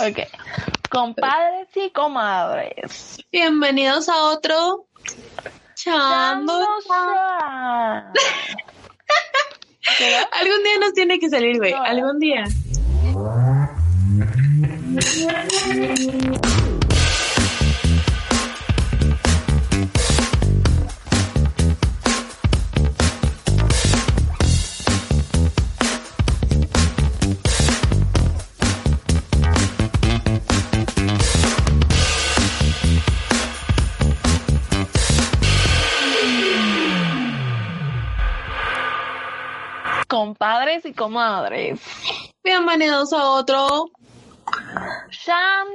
Ok. Compadres y comadres. Bienvenidos a otro Chan. Algún día nos tiene que salir, güey. Algún día. Compadres y comadres. Bienvenidos a otro. Chan.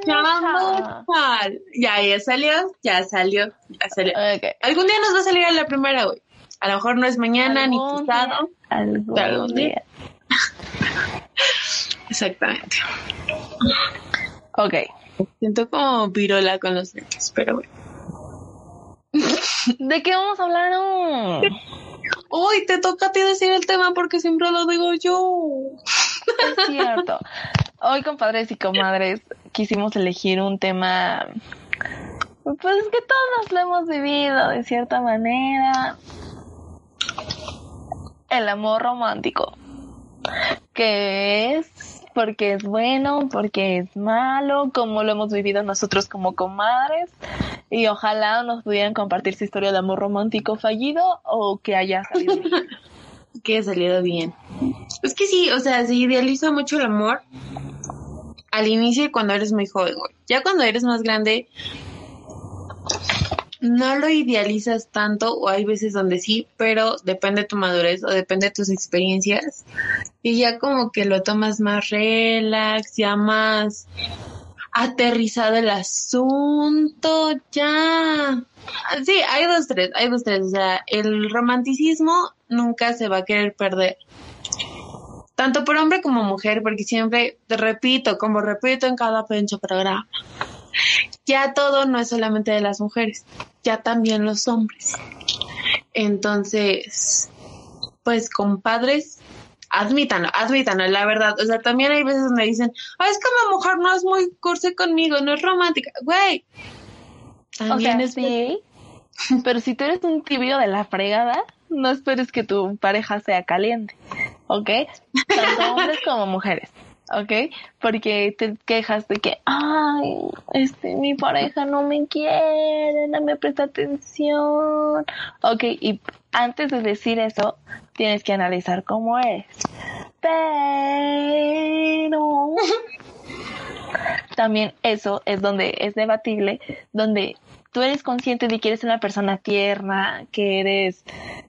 Ya, ya salió, ya salió, ya salió. Ok. Algún día nos va a salir a la primera, güey. A lo mejor no es mañana ni pasado. Algún Algún día. día. Exactamente. Ok. Siento como virola con los lentes, pero bueno. ¿De qué vamos a hablar hoy? Te toca a ti decir el tema porque siempre lo digo yo. Es cierto. Hoy, compadres y comadres, quisimos elegir un tema, pues que todos lo hemos vivido de cierta manera. El amor romántico. Que es porque es bueno, porque es malo, como lo hemos vivido nosotros como comadres. Y ojalá nos pudieran compartir su historia de amor romántico fallido o que haya salido bien. Que ha salido bien. Es que sí, o sea, se idealiza mucho el amor al inicio y cuando eres muy joven. Ya cuando eres más grande, no lo idealizas tanto, o hay veces donde sí, pero depende de tu madurez o depende de tus experiencias. Y ya como que lo tomas más relax, ya más aterrizado el asunto, ya. Sí, hay dos, tres, hay dos, tres. O sea, el romanticismo nunca se va a querer perder. Tanto por hombre como mujer, porque siempre, te repito, como repito en cada pinche programa, ya todo no es solamente de las mujeres, ya también los hombres. Entonces, pues compadres, admítanlo, admítanlo, la verdad. O sea, también hay veces donde dicen, es que mi mujer no es muy cursi conmigo, no es romántica. Güey, O también sea, es sí, pero si tú eres un tibio de la fregada, no esperes que tu pareja sea caliente, ¿ok? Tanto hombres como mujeres, ¿ok? Porque te quejas de que, ay, este, mi pareja no me quiere, no me presta atención, ¿ok? Y antes de decir eso, tienes que analizar cómo eres. Pero también eso es donde es debatible, donde tú eres consciente de que eres una persona tierna, que eres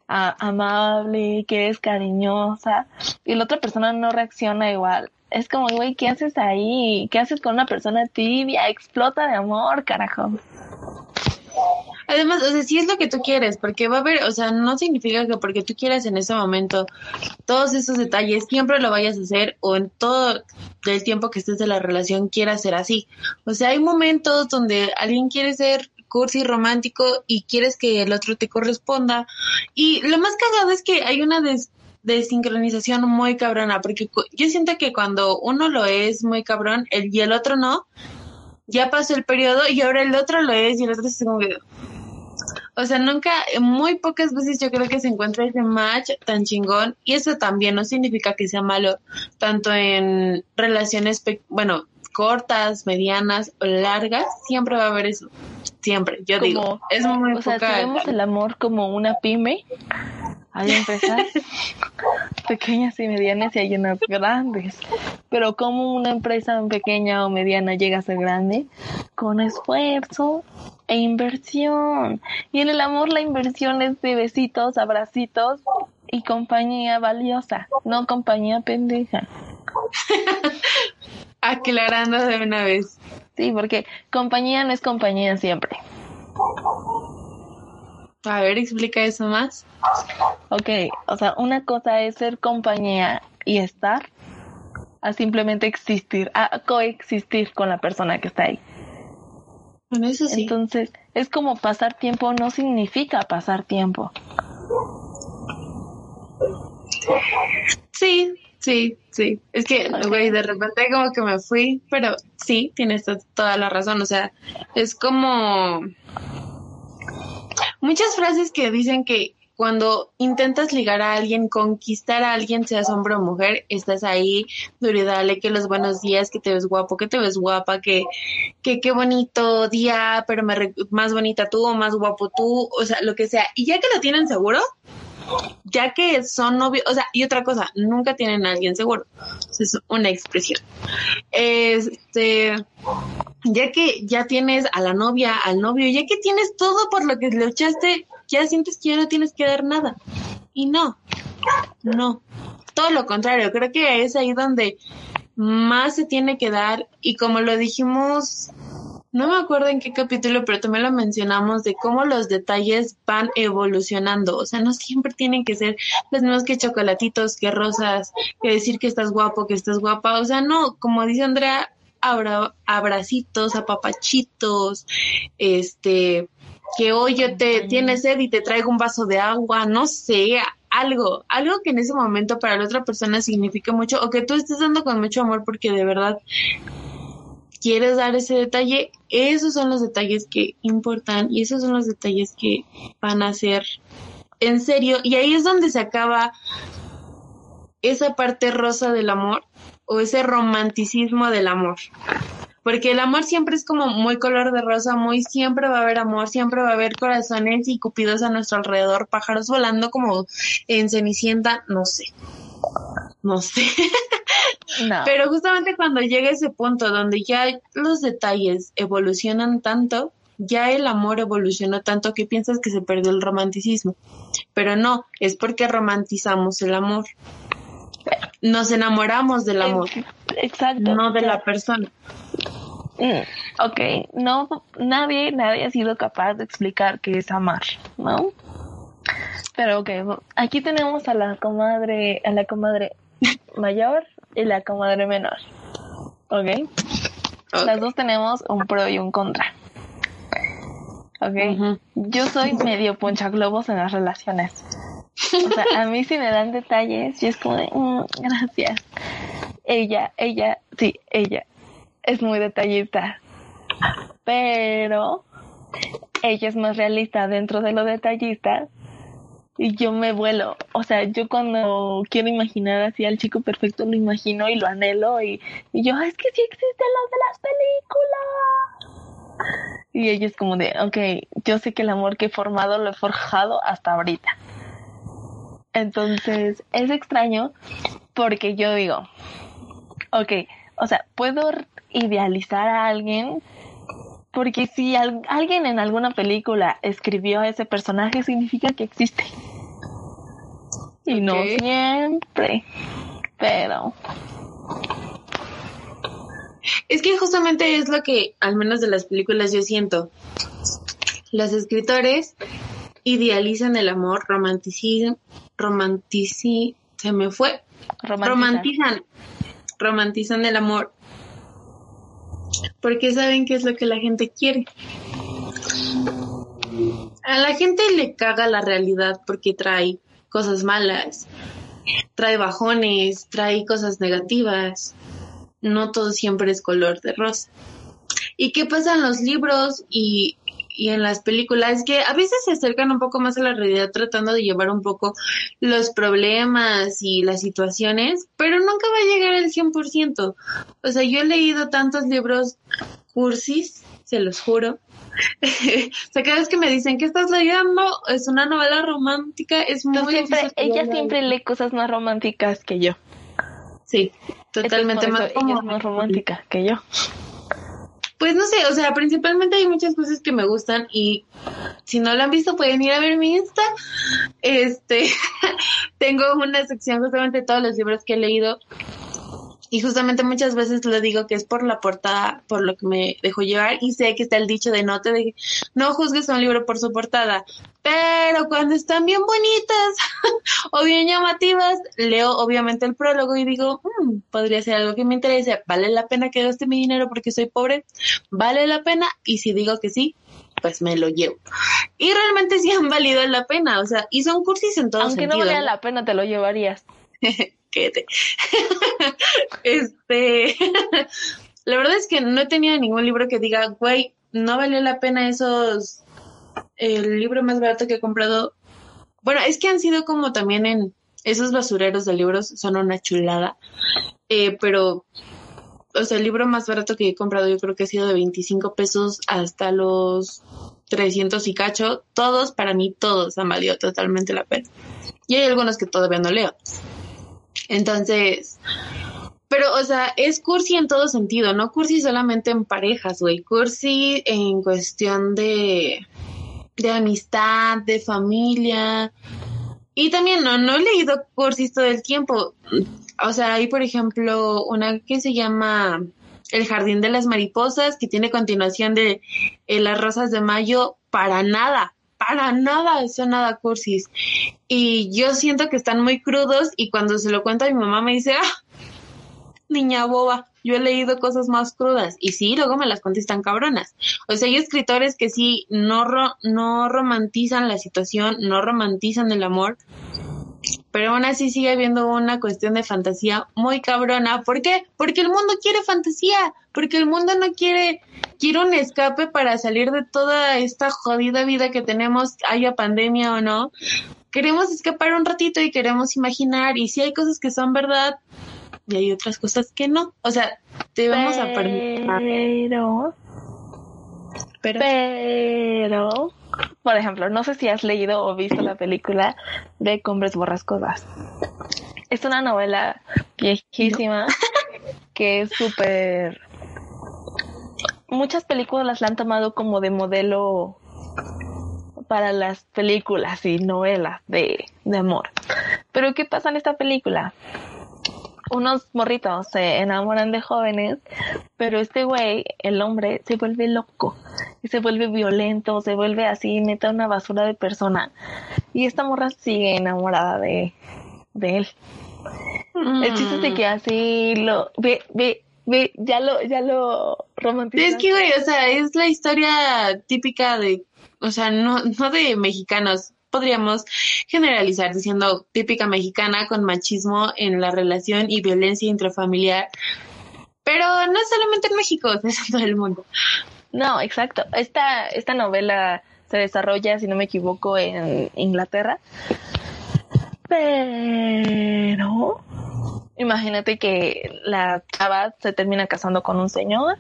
ah, amable, que eres cariñosa, y la otra persona no reacciona igual. Es como, güey, ¿qué haces ahí? ¿Qué haces con una persona tibia? Explota de amor, carajo. Además, o sea, sí es lo que tú quieres, porque va a haber, o sea, no significa que porque tú quieras en ese momento todos esos detalles siempre lo vayas a hacer o en todo el tiempo que estés de la relación quieras ser así. O sea, hay momentos donde alguien quiere ser cursi romántico y quieres que el otro te corresponda. Y lo más cagado es que hay una desincronización muy cabrona, porque yo siento que cuando uno lo es muy cabrón el, y el otro no, ya pasó el periodo y ahora el otro lo es y el otro es como que... O sea, nunca, muy pocas veces yo creo que se encuentra ese match tan chingón y eso también no significa que sea malo, tanto en relaciones, bueno, cortas, medianas o largas, siempre va a haber eso, siempre, yo Como- digo, es muy O sea, si vemos el amor como una pyme, hay empresas pequeñas y medianas y hay unas grandes. Pero como una empresa pequeña o mediana llega a ser grande, con esfuerzo e inversión. Y en el amor la inversión es de besitos, abracitos y compañía valiosa, no compañía pendeja. Aclarando de una vez. Sí, porque compañía no es compañía siempre. A ver, explica eso más. Ok, o sea, una cosa es ser compañía y estar, a simplemente existir, a coexistir con la persona que está ahí. Bueno, eso sí. Entonces, es como pasar tiempo, no significa pasar tiempo. Sí, Sí, sí. Es que, güey, de repente como que me fui, pero sí, tienes toda la razón. O sea, es como muchas frases que dicen que cuando intentas ligar a alguien, conquistar a alguien, sea hombre o mujer, estás ahí, dure, dale, que los buenos días, que te ves guapo, que te ves guapa, que, que qué bonito día, pero me más bonita tú o más guapo tú, o sea, lo que sea. Y ya que lo tienen seguro, ya que son novios, o sea, y otra cosa, nunca tienen a alguien seguro. Es una expresión. Este, ya que ya tienes a la novia, al novio, ya que tienes todo por lo que le echaste ya sientes que ya no tienes que dar nada. Y no, no. Todo lo contrario, creo que es ahí donde más se tiene que dar y como lo dijimos, no me acuerdo en qué capítulo, pero también lo mencionamos de cómo los detalles van evolucionando. O sea, no siempre tienen que ser los mismos que chocolatitos, que rosas, que decir que estás guapo, que estás guapa. O sea, no, como dice Andrea, abra, abracitos, apapachitos, este, que hoy yo te tienes sed y te traigo un vaso de agua, no sé, algo, algo que en ese momento para la otra persona signifique mucho o que tú estés dando con mucho amor porque de verdad quieres dar ese detalle, esos son los detalles que importan y esos son los detalles que van a ser en serio y ahí es donde se acaba esa parte rosa del amor o ese romanticismo del amor porque el amor siempre es como muy color de rosa, muy siempre va a haber amor, siempre va a haber corazones y cupidos a nuestro alrededor, pájaros volando como en Cenicienta, no sé. No sé. Pero justamente cuando llega ese punto donde ya los detalles evolucionan tanto, ya el amor evolucionó tanto que piensas que se perdió el romanticismo. Pero no, es porque romantizamos el amor. Nos enamoramos del amor. Exacto. No de la persona. Mm, ok, no, nadie, nadie ha sido capaz de explicar qué es amar, ¿no? Pero ok, aquí tenemos a la comadre, a la comadre mayor y la comadre menor, ¿ok? Las dos tenemos un pro y un contra. Ok, yo soy medio poncha globos en las relaciones. O sea, a mí si me dan detalles, yo es como de, mm, gracias. Ella, ella, sí, ella es muy detallista, pero ella es más realista dentro de lo detallista y yo me vuelo. O sea, yo cuando quiero imaginar así al chico perfecto lo imagino y lo anhelo y, yo, es que sí existen los de las películas. Y ella es como de, ok, yo sé que el amor que he formado lo he forjado hasta ahorita. Entonces, es extraño porque yo digo, ok, o sea, puedo idealizar a alguien porque si alguien en alguna película escribió a ese personaje significa que existe. Y no siempre, pero... Es que justamente es lo que, al menos de las películas, yo siento. Los escritores idealizan el amor, romanticizan, romantici, se me fue, romantizan, romantizan el amor porque saben qué es lo que la gente quiere. A la gente le caga la realidad porque trae cosas malas, trae bajones, trae cosas negativas. No todo siempre es color de rosa. ¿Y qué pasa en los libros y y en las películas que a veces se acercan un poco más a la realidad tratando de llevar un poco los problemas y las situaciones, pero nunca va a llegar al 100%. O sea, yo he leído tantos libros cursis, se los juro. o sea, cada vez que me dicen que estás leyendo es una novela romántica, es muy siempre, Ella siempre lee cosas más románticas que yo. Sí, totalmente más, ella es más romántica que yo. Pues no sé, o sea, principalmente hay muchas cosas que me gustan y si no lo han visto pueden ir a ver mi Insta. Este, tengo una sección justamente de todos los libros que he leído y justamente muchas veces le digo que es por la portada, por lo que me dejo llevar, y sé que está el dicho de no te deje, no juzgues a un libro por su portada, pero cuando están bien bonitas o bien llamativas, leo obviamente el prólogo y digo, mm, podría ser algo que me interese, vale la pena que gaste mi dinero porque soy pobre, vale la pena, y si digo que sí, pues me lo llevo. Y realmente sí han valido la pena, o sea, y son cursis en todos Aunque no valía la pena, te lo llevarías. este, la verdad es que no he tenido ningún libro que diga, güey, no valió la pena esos, el libro más barato que he comprado. Bueno, es que han sido como también en esos basureros de libros, son una chulada. Eh, pero, o sea, el libro más barato que he comprado yo creo que ha sido de 25 pesos hasta los 300 y cacho. Todos, para mí, todos han valido totalmente la pena. Y hay algunos que todavía no leo. Entonces, pero, o sea, es cursi en todo sentido, no cursi solamente en parejas, güey. Cursi en cuestión de, de amistad, de familia. Y también no, no he leído cursis todo el tiempo. O sea, hay, por ejemplo, una que se llama El Jardín de las Mariposas, que tiene continuación de Las Rosas de Mayo, para nada para nada son nada cursis. Y yo siento que están muy crudos y cuando se lo cuento a mi mamá me dice, ah, niña boba, yo he leído cosas más crudas. Y sí, luego me las contestan cabronas. O sea, hay escritores que sí no, no romantizan la situación, no romantizan el amor, pero aún así sigue habiendo una cuestión de fantasía muy cabrona. ¿Por qué? Porque el mundo quiere fantasía, porque el mundo no quiere, quiere un escape para salir de toda esta jodida vida que tenemos, haya pandemia o no. Queremos escapar un ratito y queremos imaginar, y si hay cosas que son verdad, y hay otras cosas que no. O sea, debemos aprender. Pero, pero, pero, por ejemplo, no sé si has leído o visto la película de Cumbres Borrascosas. Es una novela viejísima que es súper... Muchas películas la han tomado como de modelo para las películas y novelas de, de amor. Pero ¿qué pasa en esta película? Unos morritos se enamoran de jóvenes, pero este güey, el hombre, se vuelve loco y se vuelve violento, se vuelve así, neta una basura de persona. Y esta morra sigue enamorada de, de él. El chiste es de que así lo ve, ve, ve, ya lo, ya lo romantiza. Es que güey, o sea, es la historia típica de, o sea, no, no de mexicanos, podríamos generalizar diciendo típica mexicana con machismo en la relación y violencia intrafamiliar. Pero no solamente en México, es en todo el mundo. No, exacto. Esta, esta novela se desarrolla, si no me equivoco, en Inglaterra. Pero imagínate que la chava se termina casando con un señor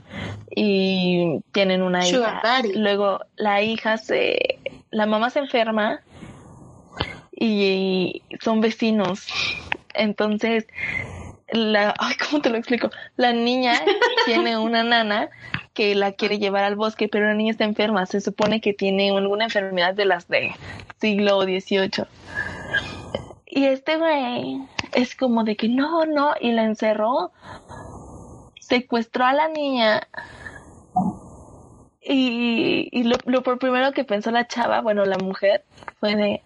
y tienen una hija. Luego la hija se, la mamá se enferma y son vecinos. Entonces, la, ay, ¿cómo te lo explico? La niña tiene una nana que la quiere llevar al bosque, pero la niña está enferma. Se supone que tiene alguna enfermedad de las de siglo XVIII. Y este güey es como de que no, no, y la encerró, secuestró a la niña. Y, y lo, lo por primero que pensó la chava, bueno, la mujer, fue de,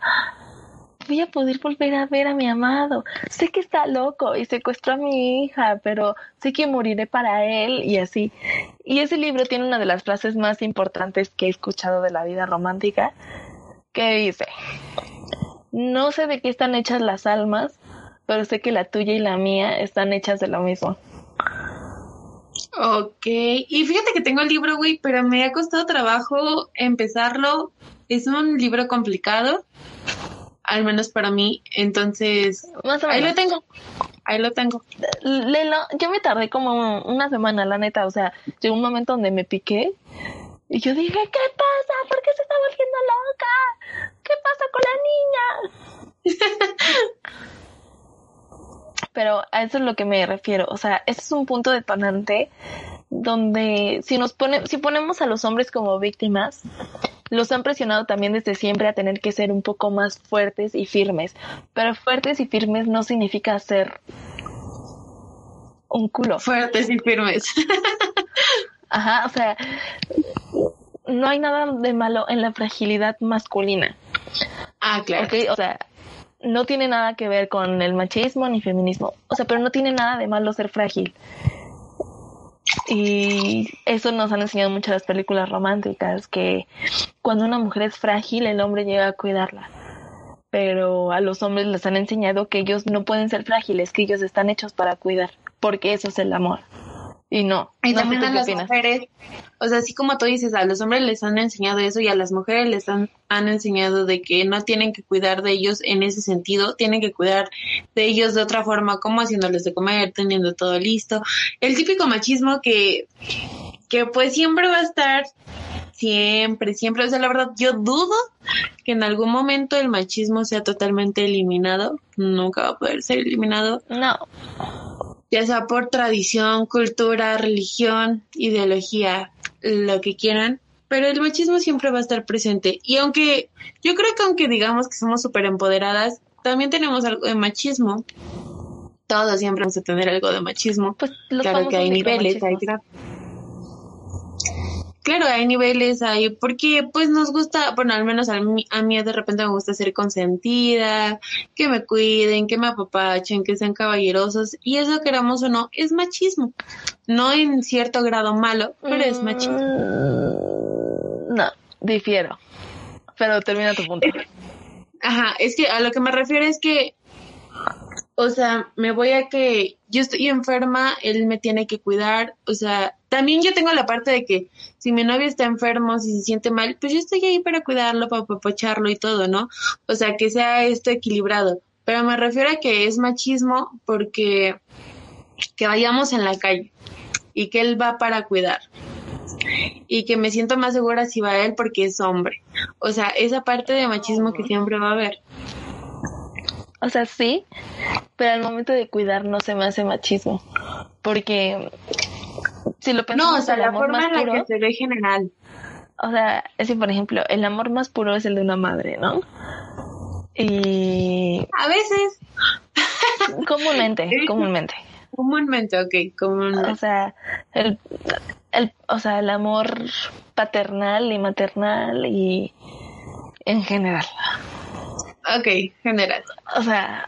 voy a poder volver a ver a mi amado. Sé que está loco y secuestró a mi hija, pero sé que moriré para él y así. Y ese libro tiene una de las frases más importantes que he escuchado de la vida romántica, que dice, no sé de qué están hechas las almas, pero sé que la tuya y la mía están hechas de lo mismo. Ok, y fíjate que tengo el libro, güey, pero me ha costado trabajo empezarlo. Es un libro complicado al menos para mí. Entonces, ahí lo tengo. Ahí lo tengo. Lelo, yo me tardé como una semana, la neta. O sea, llegó un momento donde me piqué y yo dije, ¿qué pasa? ¿Por qué se está volviendo loca? ¿Qué pasa con la niña? Pero a eso es lo que me refiero. O sea, ese es un punto detonante donde si nos pone, si ponemos a los hombres como víctimas, los han presionado también desde siempre a tener que ser un poco más fuertes y firmes. Pero fuertes y firmes no significa ser un culo. Fuertes y firmes. Ajá, o sea, no hay nada de malo en la fragilidad masculina. Ah, claro. o sea, no tiene nada que ver con el machismo ni feminismo. O sea, pero no tiene nada de malo ser frágil. Y eso nos han enseñado muchas las películas románticas, que cuando una mujer es frágil, el hombre llega a cuidarla. pero a los hombres les han enseñado que ellos no pueden ser frágiles, que ellos están hechos para cuidar, porque eso es el amor. Y no. Y no también a las opinas. mujeres, o sea, así como tú dices, a los hombres les han enseñado eso y a las mujeres les han, han enseñado de que no tienen que cuidar de ellos en ese sentido, tienen que cuidar de ellos de otra forma, como haciéndoles de comer, teniendo todo listo. El típico machismo que, que pues siempre va a estar, siempre, siempre, o sea, la verdad, yo dudo que en algún momento el machismo sea totalmente eliminado, nunca va a poder ser eliminado, No, ya sea por tradición, cultura, religión, ideología, lo que quieran, pero el machismo siempre va a estar presente. Y aunque yo creo que aunque digamos que somos súper empoderadas, también tenemos algo de machismo. Todos siempre vamos a tener algo de machismo. pues claro que hay niveles, hay. Claro, hay niveles ahí, porque pues nos gusta, bueno, al menos a mí, a mí de repente me gusta ser consentida, que me cuiden, que me apapachen, que sean caballerosos, y eso queramos o no, es machismo. No en cierto grado malo, pero es machismo. Mm, No, difiero. Pero termina tu punto. Ajá, es que a lo que me refiero es que, o sea, me voy a que yo estoy enferma, él me tiene que cuidar, o sea, también yo tengo la parte de que si mi novio está enfermo, si se siente mal, pues yo estoy ahí para cuidarlo, para apapacharlo y todo, ¿no? O sea, que sea esto equilibrado. Pero me refiero a que es machismo porque que vayamos en la calle y que él va para cuidar y que me siento más segura si va él porque es hombre. O sea, esa parte de machismo que siempre va a haber. O sea, sí, pero al momento de cuidar no se me hace machismo. Porque si lo pensamos, No, o sea, el la amor forma más en la puro, que se ve general. o sea, es que, por ejemplo, el amor más puro es el de una madre, ¿no? Y A veces, comúnmente, comúnmente. comúnmente, ok, O comúnmente. sea, el, el, o sea, el amor paternal y maternal y en general. Ok, general. O sea,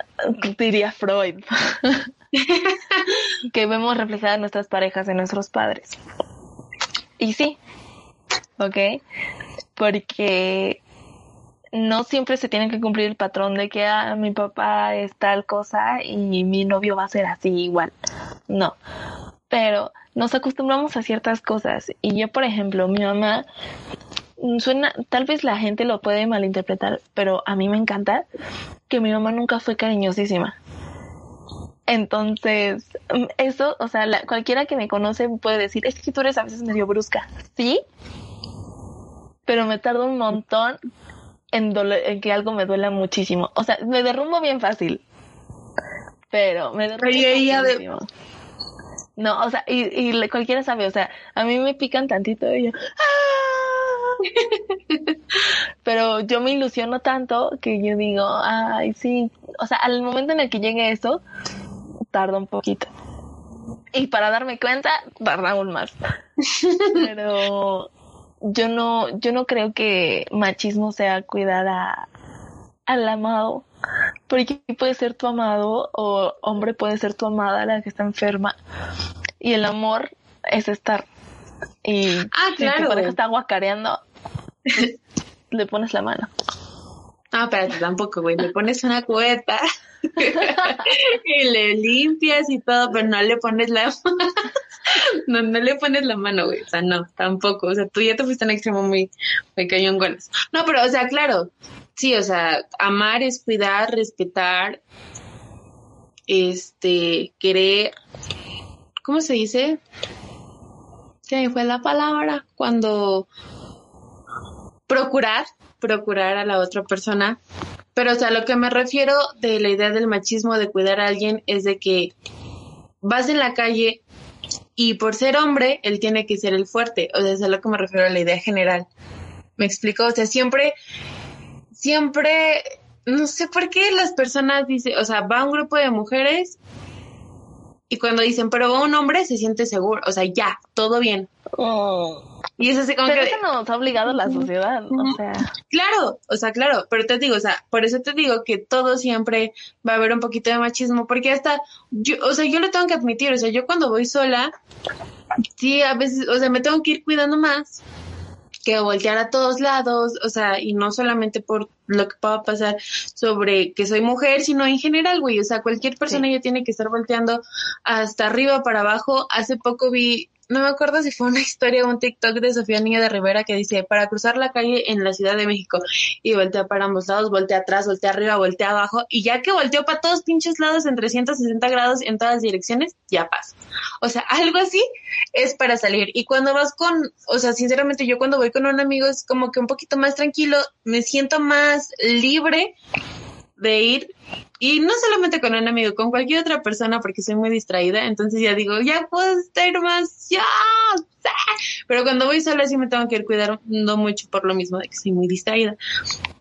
diría Freud. que vemos reflejadas nuestras parejas en nuestros padres. Y sí, ¿ok? Porque no siempre se tiene que cumplir el patrón de que ah, mi papá es tal cosa y mi novio va a ser así igual. No. Pero nos acostumbramos a ciertas cosas. Y yo, por ejemplo, mi mamá mm, suena, tal vez la gente lo puede malinterpretar, pero a mí me encanta que mi mamá nunca fue cariñosísima. Entonces, mm, eso, o sea, la- cualquiera que me conoce puede decir, es que tú eres a veces medio brusca, ¿sí? Pero me tardo un montón en, en que algo me duela muchísimo. O sea, me derrumbo bien fácil, pero me derrumbo de- facilísimo. No, o sea, y, y cualquiera sabe, o sea, a mí me pican tantito y yo, ¡ah! pero yo me ilusiono tanto que yo digo, ay, sí, o sea, al momento en el que llegue eso, tarda un poquito. Y para darme cuenta, tarda aún más. Pero yo no, yo no creo que machismo sea cuidar a, al amado. Porque puede ser tu amado o hombre puede ser tu amada la que está enferma. Y el amor es estar. Y Ah, si tu claro. pareja está guacareando, le pones la mano. No, espérate, tampoco, güey. Le pones una cubeta y le limpias y todo, pero no le pones la no, no le pones la mano, güey. O sea, no, tampoco. O sea, tú ya te fuiste a un extremo muy, muy cañón con. No, pero, o sea, claro. Sí, o sea, amar es cuidar, respetar, este, querer. ¿Cómo se dice? Se me fue la palabra. Cuando procurar, procurar a la otra persona. Pero, o sea, lo que me refiero de la idea del machismo de cuidar a alguien es de que vas en la calle y por ser hombre, él tiene que ser el fuerte. O sea, es a lo que me refiero a la idea general. ¿Me explico? O sea, siempre, siempre, no sé por qué las personas dicen, o sea, va un grupo de mujeres y cuando dicen, pero un hombre, se siente seguro. O sea, ya, todo bien. Y es así como Pero que... eso nos ha obligado la sociedad, o sea, Claro, o sea, claro, pero te digo, o sea, por eso te digo que todo siempre va a haber un poquito de machismo, porque hasta, yo, o sea, yo lo tengo que admitir, o sea, yo cuando voy sola, sí, a veces, o sea, me tengo que ir cuidando más, que voltear a todos lados, o sea, y no solamente por lo que pueda pasar sobre que soy mujer, sino en general, güey, o sea, cualquier persona ya tiene que estar volteando hasta arriba, para abajo. Hace poco vi no me acuerdo si fue una historia o un TikTok de Sofía Niño de Rivera que dice, para cruzar la calle en la Ciudad de México, y voltea para ambos lados, voltea atrás, voltea arriba, voltea abajo, y ya que volteó para todos pinches lados en 360 grados en todas direcciones, ya pasa. O sea, algo así es para salir. Y cuando vas con, o sea, sinceramente yo cuando voy con un amigo es como que un poquito más tranquilo, me siento más libre de ir y no solamente con un amigo, con cualquier otra persona porque soy muy distraída, entonces ya digo, ya puedo estar más, ya, pero cuando voy sola sí me tengo que ir cuidando mucho por lo mismo de que soy muy distraída.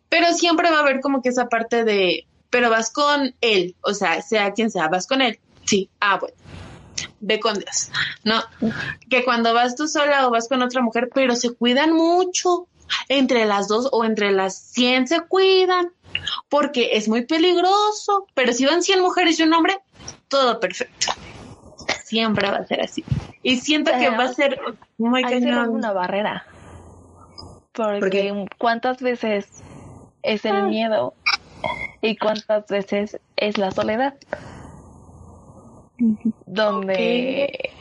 Pero siempre va a haber como que esa parte de, pero vas con él, o sea, sea quien sea, vas con él, sí, ah, bueno ve con Dios, ¿no? Que cuando vas tú sola o vas con otra mujer, pero se cuidan mucho, entre las dos o entre las 100 se cuidan, porque es muy peligroso, pero si van 100 mujeres y un hombre, todo perfecto. Siempre va a ser así. Y siento que va a ser muy cañón. una barrera. Porque cuántas veces es el ah. miedo y cuántas veces es la soledad. Donde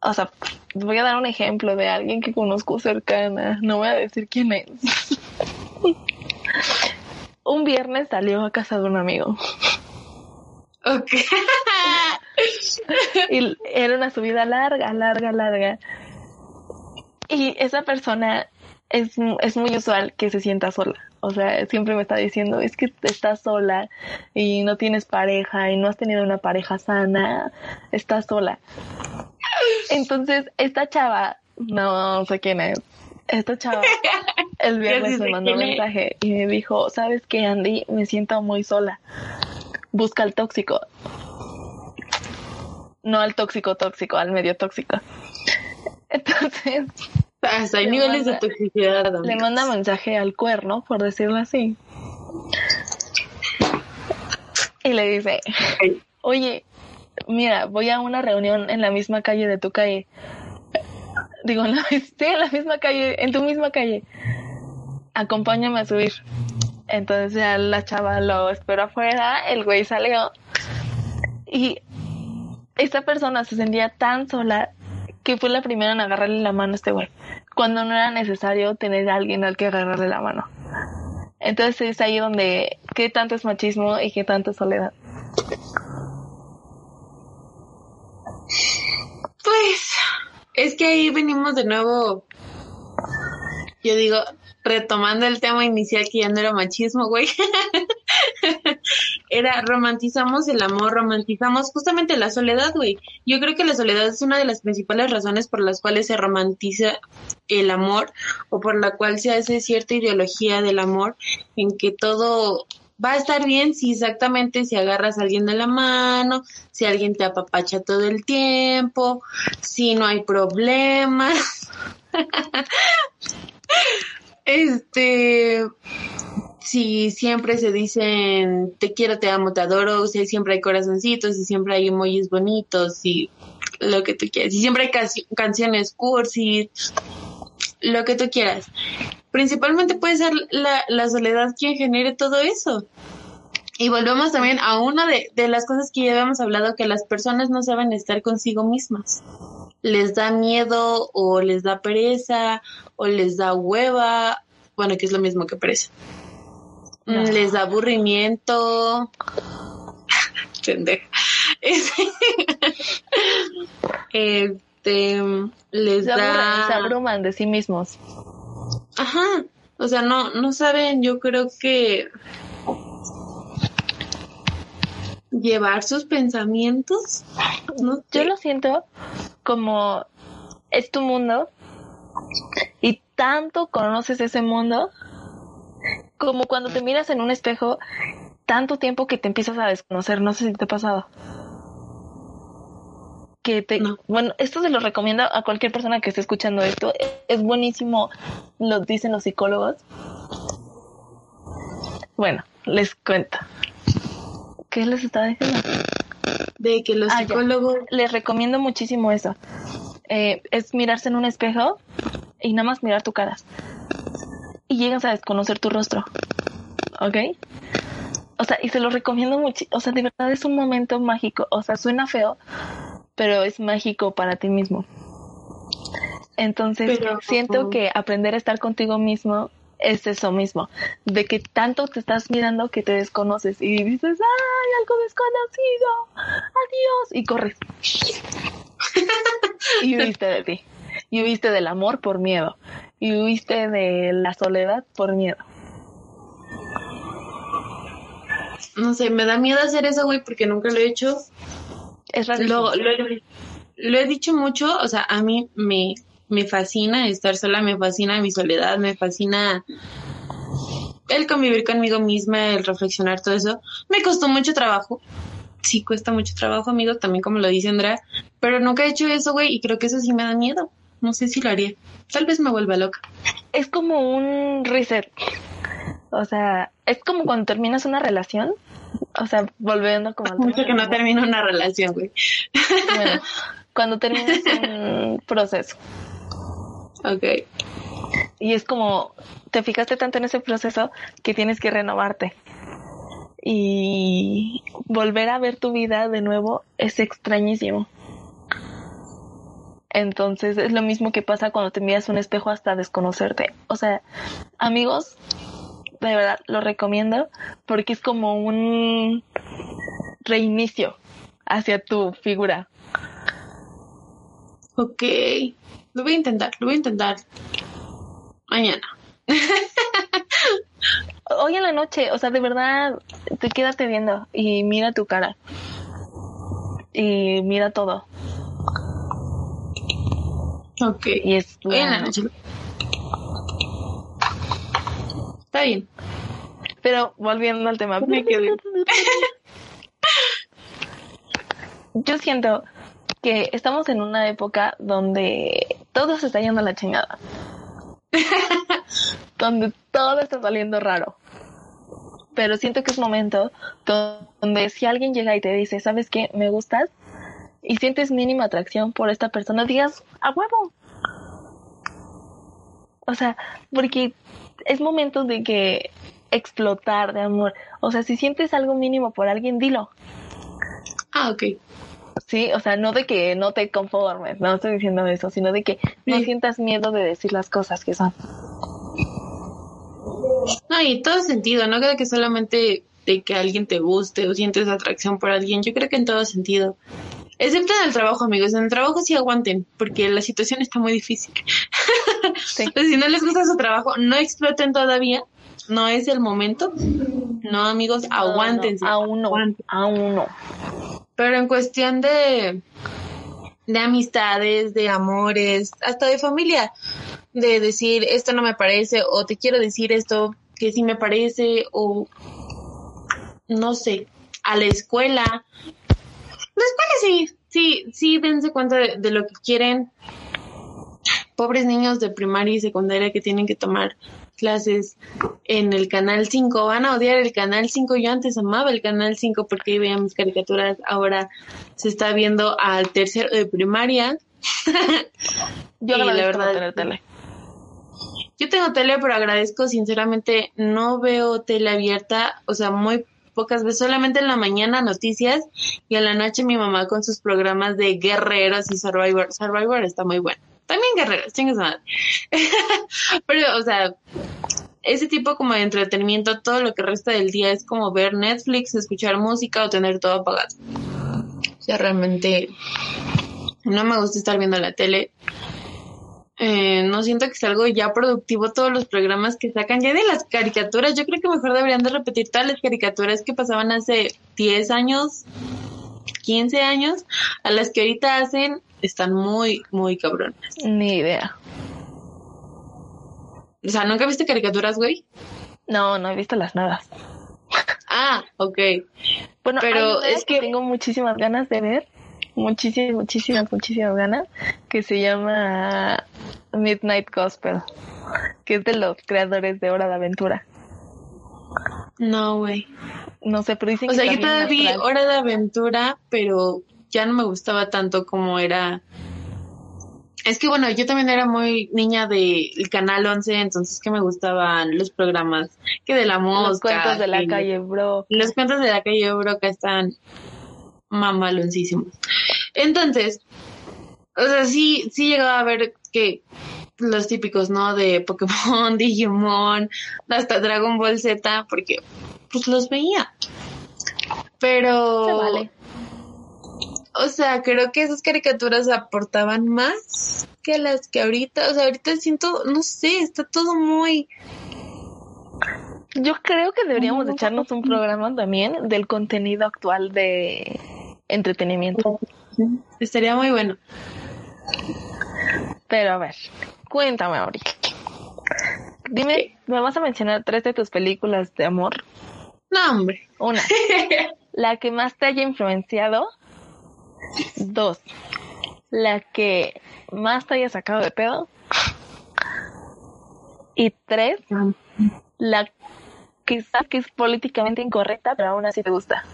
o sea, voy a dar un ejemplo de alguien que conozco cercana, no voy a decir quién es. un viernes salió a casa de un amigo. Ok. y era una subida larga, larga, larga. Y esa persona es, es muy usual que se sienta sola. O sea, siempre me está diciendo, es que estás sola y no tienes pareja y no has tenido una pareja sana, estás sola. Entonces, esta chava, no sé quién es, esta chava el viernes me mandó un mensaje y me dijo, ¿sabes qué, Andy? Me siento muy sola. Busca al tóxico. No al tóxico tóxico, al medio tóxico. Entonces... hay niveles de toxicidad. Le manda mensaje al cuerno, por decirlo así. Y le dice, oye, mira, voy a una reunión en la misma calle de tu calle. Digo, en la, en la misma calle, en tu misma calle. Acompáñame a subir. Entonces ya la chava lo esperó afuera, el güey salió. Y esta persona se sentía tan sola que fue la primera en agarrarle la mano a este güey. Cuando no era necesario tener a alguien al que agarrarle la mano. Entonces es ahí donde qué tanto es machismo y qué tanto es soledad. Pues es que ahí venimos de nuevo, yo digo, retomando el tema inicial que ya no era machismo, güey. era romantizamos el amor, romantizamos justamente la soledad, güey. Yo creo que la soledad es una de las principales razones por las cuales se romantiza el amor o por la cual se hace cierta ideología del amor en que todo va a estar bien si exactamente si agarras a alguien de la mano, si alguien te apapacha todo el tiempo, si no hay problemas. este, si siempre se dicen te quiero, te amo, te adoro, si siempre hay corazoncitos, si siempre hay emojis bonitos, y lo que tú quieras, si siempre hay canciones cursi, lo que tú quieras principalmente puede ser la, la soledad quien genere todo eso. Y volvemos también a una de, de, las cosas que ya habíamos hablado, que las personas no saben estar consigo mismas. Les da miedo o les da pereza o les da hueva, bueno, que es lo mismo que pereza. Mm, les da aburrimiento. este, les da... se abruman de sí mismos. Ajá, o sea, no, no saben, yo creo que llevar sus pensamientos. Yo lo siento como es tu mundo y tanto conoces ese mundo como cuando te miras en un espejo tanto tiempo que te empiezas a desconocer. No sé si te ha pasado te, bueno, esto se lo recomiendo a cualquier persona que esté escuchando esto. Es buenísimo, lo dicen los psicólogos. Bueno, les cuento. ¿Qué les estaba diciendo? De que los ah, psicólogos... Les recomiendo muchísimo eso. Eh, es mirarse en un espejo y nada más mirar tu cara. Y llegas a desconocer tu rostro. ¿Ok? O sea, y se lo recomiendo mucho. O sea, de verdad es un momento mágico. O sea, suena feo, pero es mágico para ti mismo. Entonces, siento que aprender a estar contigo mismo es eso mismo, de que tanto te estás mirando que te desconoces y dices, ¡ay, algo desconocido! ¡Adiós! Y corres. y huiste de ti. Y huiste del amor por miedo. Y huiste de la soledad por miedo. No sé, me da miedo hacer eso, güey, porque nunca lo he hecho. Es raro. Lo, lo, he dicho mucho, o sea, a mí me, me fascina estar sola, me fascina mi soledad, me fascina el convivir conmigo misma, el reflexionar todo eso. Me costó mucho trabajo. Sí, cuesta mucho trabajo, amigo, también como lo dice Andrea, pero nunca he hecho eso, güey, y creo que eso sí me da miedo. No sé si lo haría. Tal vez me vuelva loca. Es como un reset. O sea, es como cuando terminas una relación. O sea, volviendo como al Mucho que no termino una relación, güey. Bueno, cuando terminas un proceso. Ok. Y es como, te fijaste tanto en ese proceso que tienes que renovarte. Y volver a ver tu vida de nuevo es extrañísimo. Entonces es lo mismo que pasa cuando te miras un espejo hasta desconocerte. O sea, amigos, de verdad lo recomiendo porque es como un reinicio hacia tu figura. Ok. Lo voy a intentar, lo voy a intentar. Mañana. Hoy en la noche, o sea, de verdad, te quédate viendo y mira tu cara. Y mira todo. Ok. Y es Hoy en la noche. Está bien. Pero volviendo al tema. Me Yo siento que estamos en una época donde todo se está yendo a la chingada. donde todo está saliendo raro. Pero siento que es momento donde si alguien llega y te dice, ¿sabes qué? Me gustas y sientes mínima atracción por esta persona, digas, a huevo. O sea, porque es momento de que explotar de amor. O sea, si sientes algo mínimo por alguien, dilo. Ah, ok. Sí, o sea, no de que no te conformes, no estoy diciendo eso, sino de que no sientas miedo de decir las cosas que son. No, y todo sentido, no creo que solamente de que alguien te guste o sientes atracción por alguien, yo creo que en todo sentido. Excepto en el trabajo, amigos. En el trabajo sí aguanten, porque la situación está muy difícil. si no les gusta su trabajo, no exploten todavía. No es el momento. No, amigos, aguántense. aún no. Aún no. Pero en cuestión de, de amistades, de amores, hasta de familia, de decir esto no me parece o te quiero decir esto que sí me parece o no sé, a la escuela. La escuela sí, sí, sí, dense cuenta de lo que quieren. Pobres niños de primaria y secundaria que tienen que tomar clases en el Canal 5. Van a odiar el Canal 5. Yo antes amaba el Canal 5 porque veía mis caricaturas. Ahora se está viendo al tercero de primaria. Yo la verdad tener tele. Yo tengo tele, pero agradezco sinceramente, no veo tele abierta, o sea, muy pocas veces, solamente en la mañana noticias y en la noche mi mamá con sus programas de guerreros y Survivor. Survivor está muy bueno. También guerreros, chingas madre. Pero, o sea, ese tipo como de entretenimiento, todo lo que resta del día es como ver Netflix, escuchar música o tener todo apagado. O sea, realmente no me gusta estar viendo la tele. Eh, no siento que sea algo ya productivo todos los programas que sacan ya de las caricaturas. Yo creo que mejor deberían de repetir todas las caricaturas que pasaban hace 10 años, 15 años, a las que ahorita hacen están muy, muy cabrones. Ni idea. O sea, ¿nunca viste caricaturas, güey? No, no he visto las nuevas. Ah, ok. Bueno, pero es que... tengo muchísimas ganas de ver, muchísimas, muchísimas, muchísimas ganas, que se llama Midnight Gospel, que es de los creadores de Hora de Aventura. No, güey. No sé, pero dicen o sea, yo todavía vi Hora de Aventura, pero ya no me gustaba tanto como era Es que bueno, yo también era muy niña del canal 11, entonces que me gustaban los programas que de la mosca. Los cuentos de la que- calle, bro. Los cuentos de la calle Broca están mamaloncísimos. Entonces, o sea, sí, sí llegaba a ver que los típicos, ¿no? De Pokémon, Digimon, hasta Dragon Ball Z, porque pues los veía. Pero, Se vale. O sea, creo que esas caricaturas aportaban más que las que ahorita, o sea, ahorita siento, no sé, está todo muy... Yo creo que deberíamos de echarnos un programa también del contenido actual de entretenimiento. Estaría muy bueno. Pero a ver, cuéntame ahorita. Dime, ¿me vas a mencionar tres de tus películas de amor? No, hombre. Una, la que más te haya influenciado. Dos, la que más te haya sacado de pedo. Y tres, la quizás que es políticamente incorrecta, pero aún así te gusta.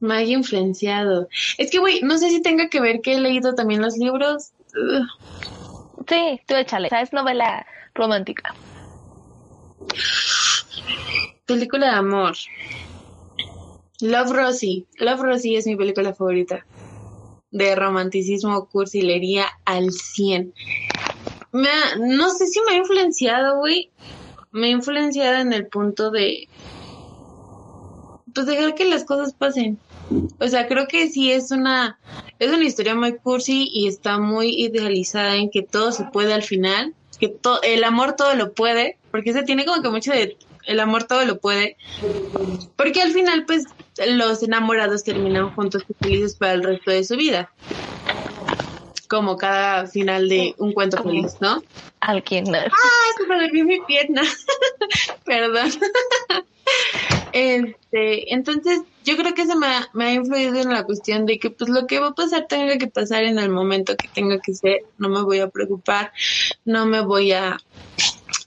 Me haya influenciado. Es que, güey, no sé si tenga que ver que he leído también los libros. Ugh. Sí, tú échale. O sea, es novela romántica. Película de amor. Love Rosie. Love Rosie es mi película favorita. De romanticismo, cursilería al 100. Me ha- no sé si me ha influenciado, güey. Me ha influenciado en el punto de... Pues dejar que las cosas pasen. O sea, creo que sí es una... Es una historia muy cursi y está muy idealizada en que todo se puede al final. Que to- el amor todo lo puede. Porque se tiene como que mucho de... El amor todo lo puede. Porque al final, pues, los enamorados terminan juntos y felices para el resto de su vida. Como cada final de un cuento Como- feliz, ¿no? Alguien. ¡Ah, se me mi pierna! Perdón. este, entonces, yo creo que eso me ha, me ha influido en la cuestión de que, pues, lo que va a pasar tenga que pasar en el momento que tenga que ser. No me voy a preocupar, no me voy a...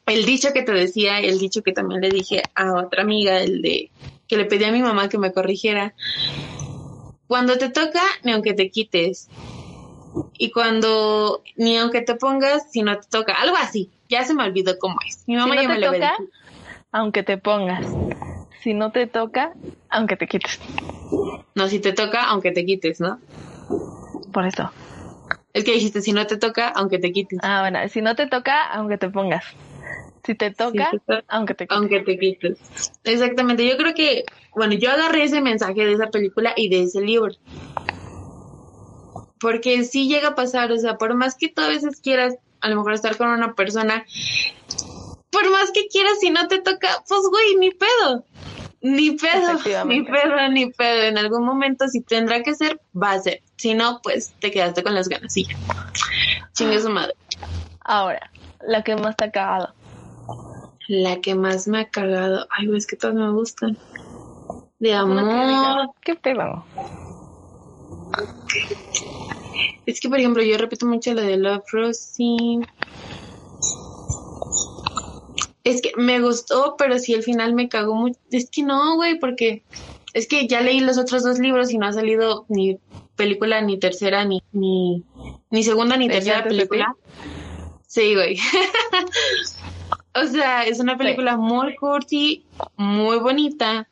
El dicho que te decía, el dicho que también le dije a otra amiga, el de que le pedí a mi mamá que me corrigiera. Cuando te toca, ni aunque te quites. Y cuando, ni aunque te pongas, si no te toca, algo así. Ya se me olvidó cómo es. Mi Si mamá no ya me te lo había toca, aunque te pongas. Si no te toca, aunque te quites. No, si te toca, aunque te quites, ¿no? Por eso. Es que dijiste, si no te toca, aunque te quites. Ah, bueno, si no te toca, aunque te pongas. Si te toca, te toca, aunque te quites. Aunque te quites. Exactamente. Yo creo que, bueno, yo agarré ese mensaje de esa película y de ese libro. Porque sí llega a pasar, o sea, por más que tú a veces quieras, a lo mejor estar con una persona, por más que quieras, si no te toca, pues güey, ni pedo. Ni pedo, ni pedo, ni pedo. En algún momento, si tendrá que ser, va a ser. Si no, pues te quedaste con las ganas y ya. Chingue su madre. Ahora, la que más te ha cagado. La que más me ha cagado. Ay, güey, es que todas me gustan. De amor. ¿Qué pedo? Es que, por ejemplo, yo repito mucho lo de Love Rosie. Es que me gustó, pero sí el final me cagó mucho. Es que no, güey, porque es que ya leí los otros dos libros y no ha salido ni película, ni tercera, ni, ni, ni segunda, ni ¿De tercera película. Sí, güey. o sea, es una película muy cursi, muy bonita.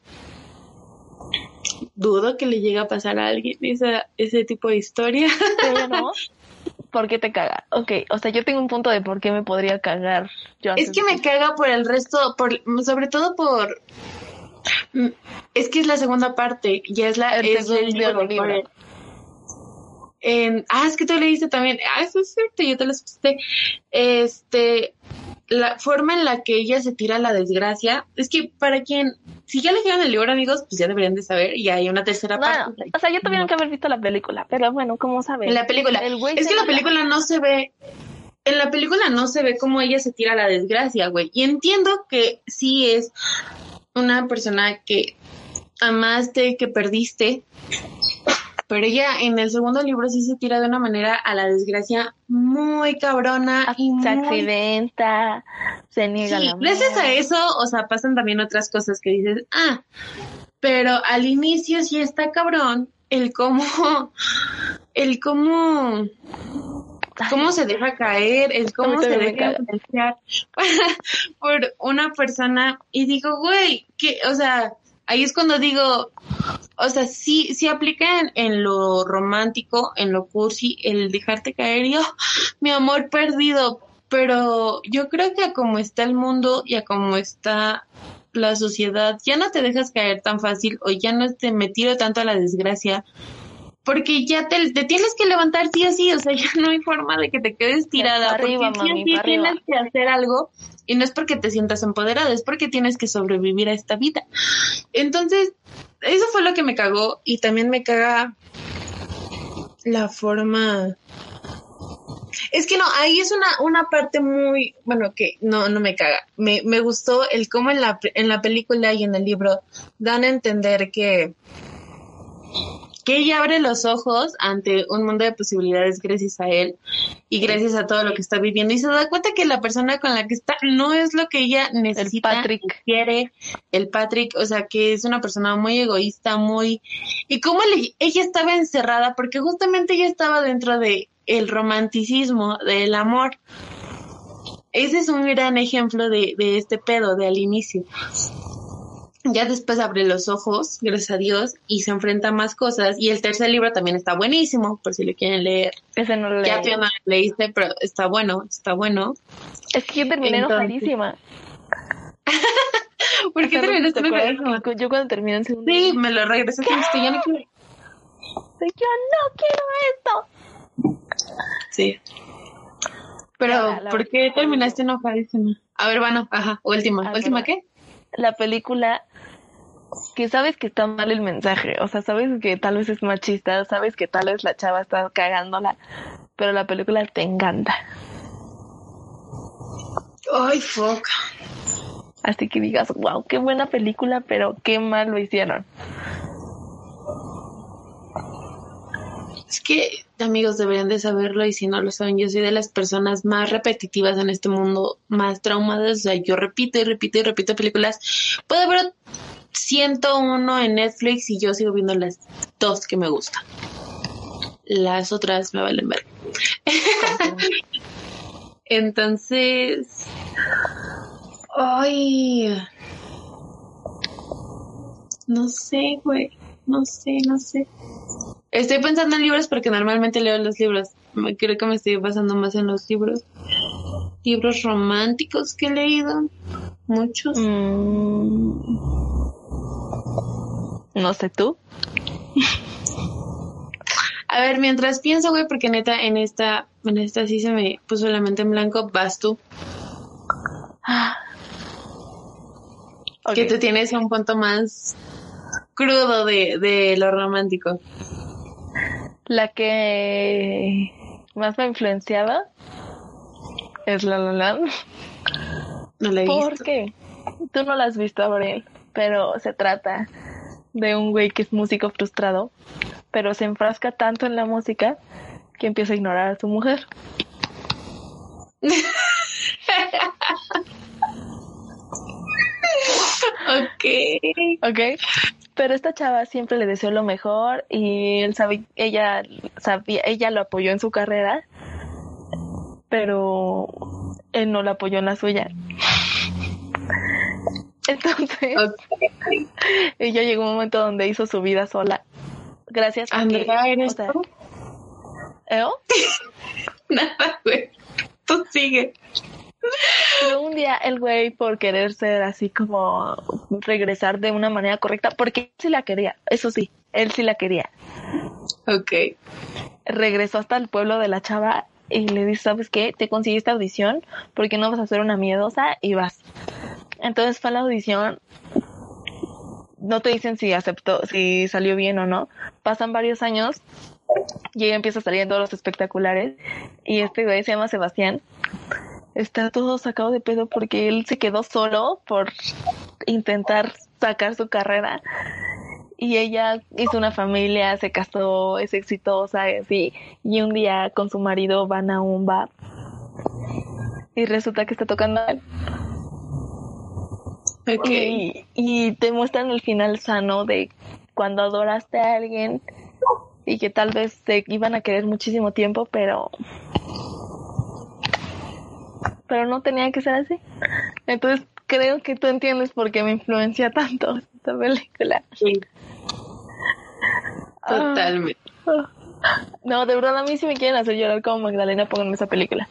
Dudo que le llegue a pasar a alguien esa, ese tipo de historia. Pero, ¿por qué te caga? Ok, o sea, yo tengo un punto de por qué me podría cagar. Yo Es que de me caga por el resto, por sobre todo por es que es la segunda parte, ya es la El es libro, libro. el- en- ah, es que tú leíste también. Ah, eso es cierto, yo te lo expliqué. Este, la forma en la que ella se tira a la desgracia, es que para quien, si ya leyeron el libro, amigos, pues ya deberían de saber, y hay una tercera Bueno, parte. o sea, ya tuvieron que haber visto la película, pero bueno, ¿cómo sabes? En la película. Es que la película no se ve. En la película no se ve cómo ella se tira a la desgracia, güey. Y entiendo que sí es una persona que amaste, que perdiste. Pero ella en el segundo libro sí se tira de una manera a la desgracia muy cabrona y se muy accidenta, se niega Sí, la gracias a eso, o sea, pasan también otras cosas que dices, ah, pero al inicio sí está cabrón el cómo, el cómo, cómo se deja caer, el cómo se deja influenciar por una persona y digo, güey, que, o sea, ahí es cuando digo, o sea, sí, sí aplica en, lo romántico, en lo cursi, el dejarte caer y, oh, mi amor perdido, pero yo creo que a como está el mundo y a como está la sociedad, ya no te dejas caer tan fácil o ya no te me tiro tanto a la desgracia, porque ya te, te, tienes que levantar sí o sí, o sea, ya no hay forma de que te quedes tirada, arriba, porque mami, sí, para tienes que hacer algo y no es porque te sientas empoderada, es porque tienes que sobrevivir a esta vida. Entonces, eso fue lo que me cagó y también me caga la forma es que no, ahí es una, una parte muy, bueno, que no, no me caga. Me, me gustó el cómo en la, en la película y en el libro dan a entender que, que ella abre los ojos ante un mundo de posibilidades gracias a él y gracias a todo lo que está viviendo y se da cuenta que la persona con la que está no es lo que ella necesita, Patrick. quiere, el Patrick, o sea, que es una persona muy egoísta, muy... Y cómo le- ella estaba encerrada, porque justamente ella estaba dentro de el romanticismo, del amor. Ese es un gran ejemplo de, de este pedo de al inicio. Ya después abre los ojos, gracias a Dios, y se enfrenta a más cosas. Y el tercer libro también está buenísimo, por si lo quieren leer. Ese no lo Ya tú no lo leíste, pero está bueno, está bueno. Es que yo terminé Entonces- enojadísima. ¿Por qué terminaste enojadísima? Yo cuando terminé el segundo Sí, me lo no quiero. yo no quiero esto. Sí. Pero, la ¿por qué terminaste enojadísima? A ver, bueno, ajá, última. Ah, ¿Última qué? La película que sabes que está mal el mensaje, o sea, sabes que tal vez es machista, sabes que tal vez la chava está cagándola, pero la película te encanta. Ay, fuck. Así que digas, wow, qué buena película, pero qué mal lo hicieron. Es que, amigos, deberían de saberlo y si no lo saben, yo soy de las personas más repetitivas en este mundo, más traumadas. O sea, yo repito y repito y repito películas. Puede haber 101 en Netflix y yo sigo viendo las dos que me gustan. Las otras me valen ver. Entonces, ay, no sé, güey, no sé, no sé. Estoy pensando en libros porque normalmente leo los libros. Creo que me estoy basando más en los libros. Libros románticos que he leído. Muchos. Mm. No sé tú. A ver, mientras pienso, güey, porque neta, en esta, en esta sí se me puso la mente en blanco, vas tú. Que tú tienes un punto más crudo de, de lo romántico. La que más me ha influenciado es La La Land. No la he visto. ¿Por qué? Tú no la has visto, Abril, pero se trata de un güey que es músico frustrado, pero se enfrasca tanto en la música que empieza a ignorar a su mujer. Ok. ¿Ok? Pero esta chava siempre le deseó lo mejor y él sabe, ella sabía, ella lo apoyó en su carrera, pero él no la apoyó en la suya. Entonces, Ok. ella llegó un momento donde hizo su vida sola. Gracias Andrea, ¿eres o sea, tú? ¿eh? Nada, güey. Tú sigue. Pero un día el güey por querer ser así como regresar de una manera correcta, porque él sí la quería, eso sí, él sí la quería. Ok. regresó hasta el pueblo de la chava y le dice, ¿sabes qué? Te conseguí esta audición porque no vas a ser una miedosa y vas. Entonces fue a la audición. No te dicen si aceptó, si salió bien o no. Pasan varios años y ella empieza a salir en todos los espectaculares y este güey se llama Sebastián. Está todo sacado de pedo porque él se quedó solo por intentar sacar su carrera y ella hizo una familia, se casó, es exitosa y así. Y un día con su marido van a un bar y resulta que está tocando a él. Ok. Y, y te muestran el final sano de cuando adoraste a alguien y que tal vez se iban a querer muchísimo tiempo, pero pero no tenía que ser así. Entonces creo que tú entiendes por qué me influencia tanto esta película. Sí. Totalmente. Ah. No, de verdad a mí si me quieren hacer llorar como Magdalena, pónganme esa película.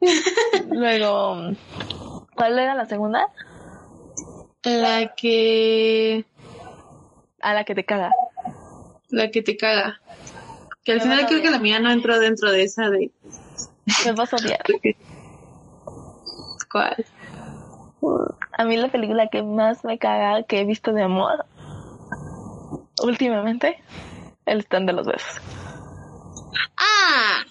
Luego, ¿cuál era la segunda? La que... A la que te caga. La que te caga. Que al final creo que la mía no entró dentro de esa de... Me vas a odiar. ¿Cuál? A mí la película que más me caga que he visto de amor últimamente, El stand de los besos. Ah,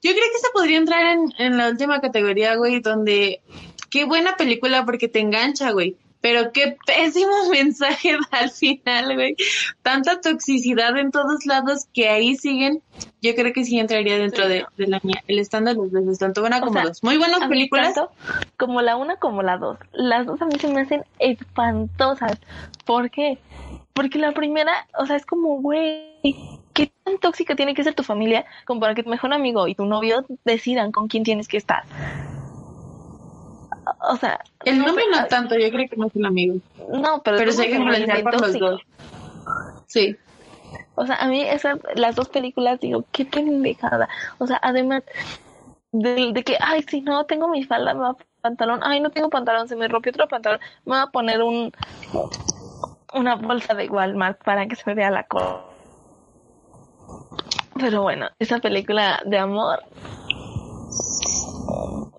yo creo que se podría entrar en, en la última categoría, güey, donde qué buena película porque te engancha, güey. Pero qué pésimo mensaje da al final, güey. Tanta toxicidad en todos lados que ahí siguen. Yo creo que sí entraría dentro de, de la mía. El estándar de los besos, tanto una O como sea, dos. Muy buenas películas. tanto como la una como la dos. Las dos a mí se me hacen espantosas. ¿Por qué? Porque la primera, o sea, es como, güey, ¿qué tan tóxica tiene que ser tu familia como para que tu mejor amigo y tu novio decidan con quién tienes que estar? O sea, El nombre sé, no tanto, yo creo que no es un amigo. no, pero, Pero se hay que influenciar por los dos. Sí. O sea, a mí esas, las dos películas, digo, qué pendejada. O sea, además de, de que, ay, si no tengo mi falda, me va a poner pantalón, ay, no tengo pantalón, se me rompió otro pantalón, me va a poner un una bolsa de Walmart para que se me vea la cola. Pero bueno, esa película de amor.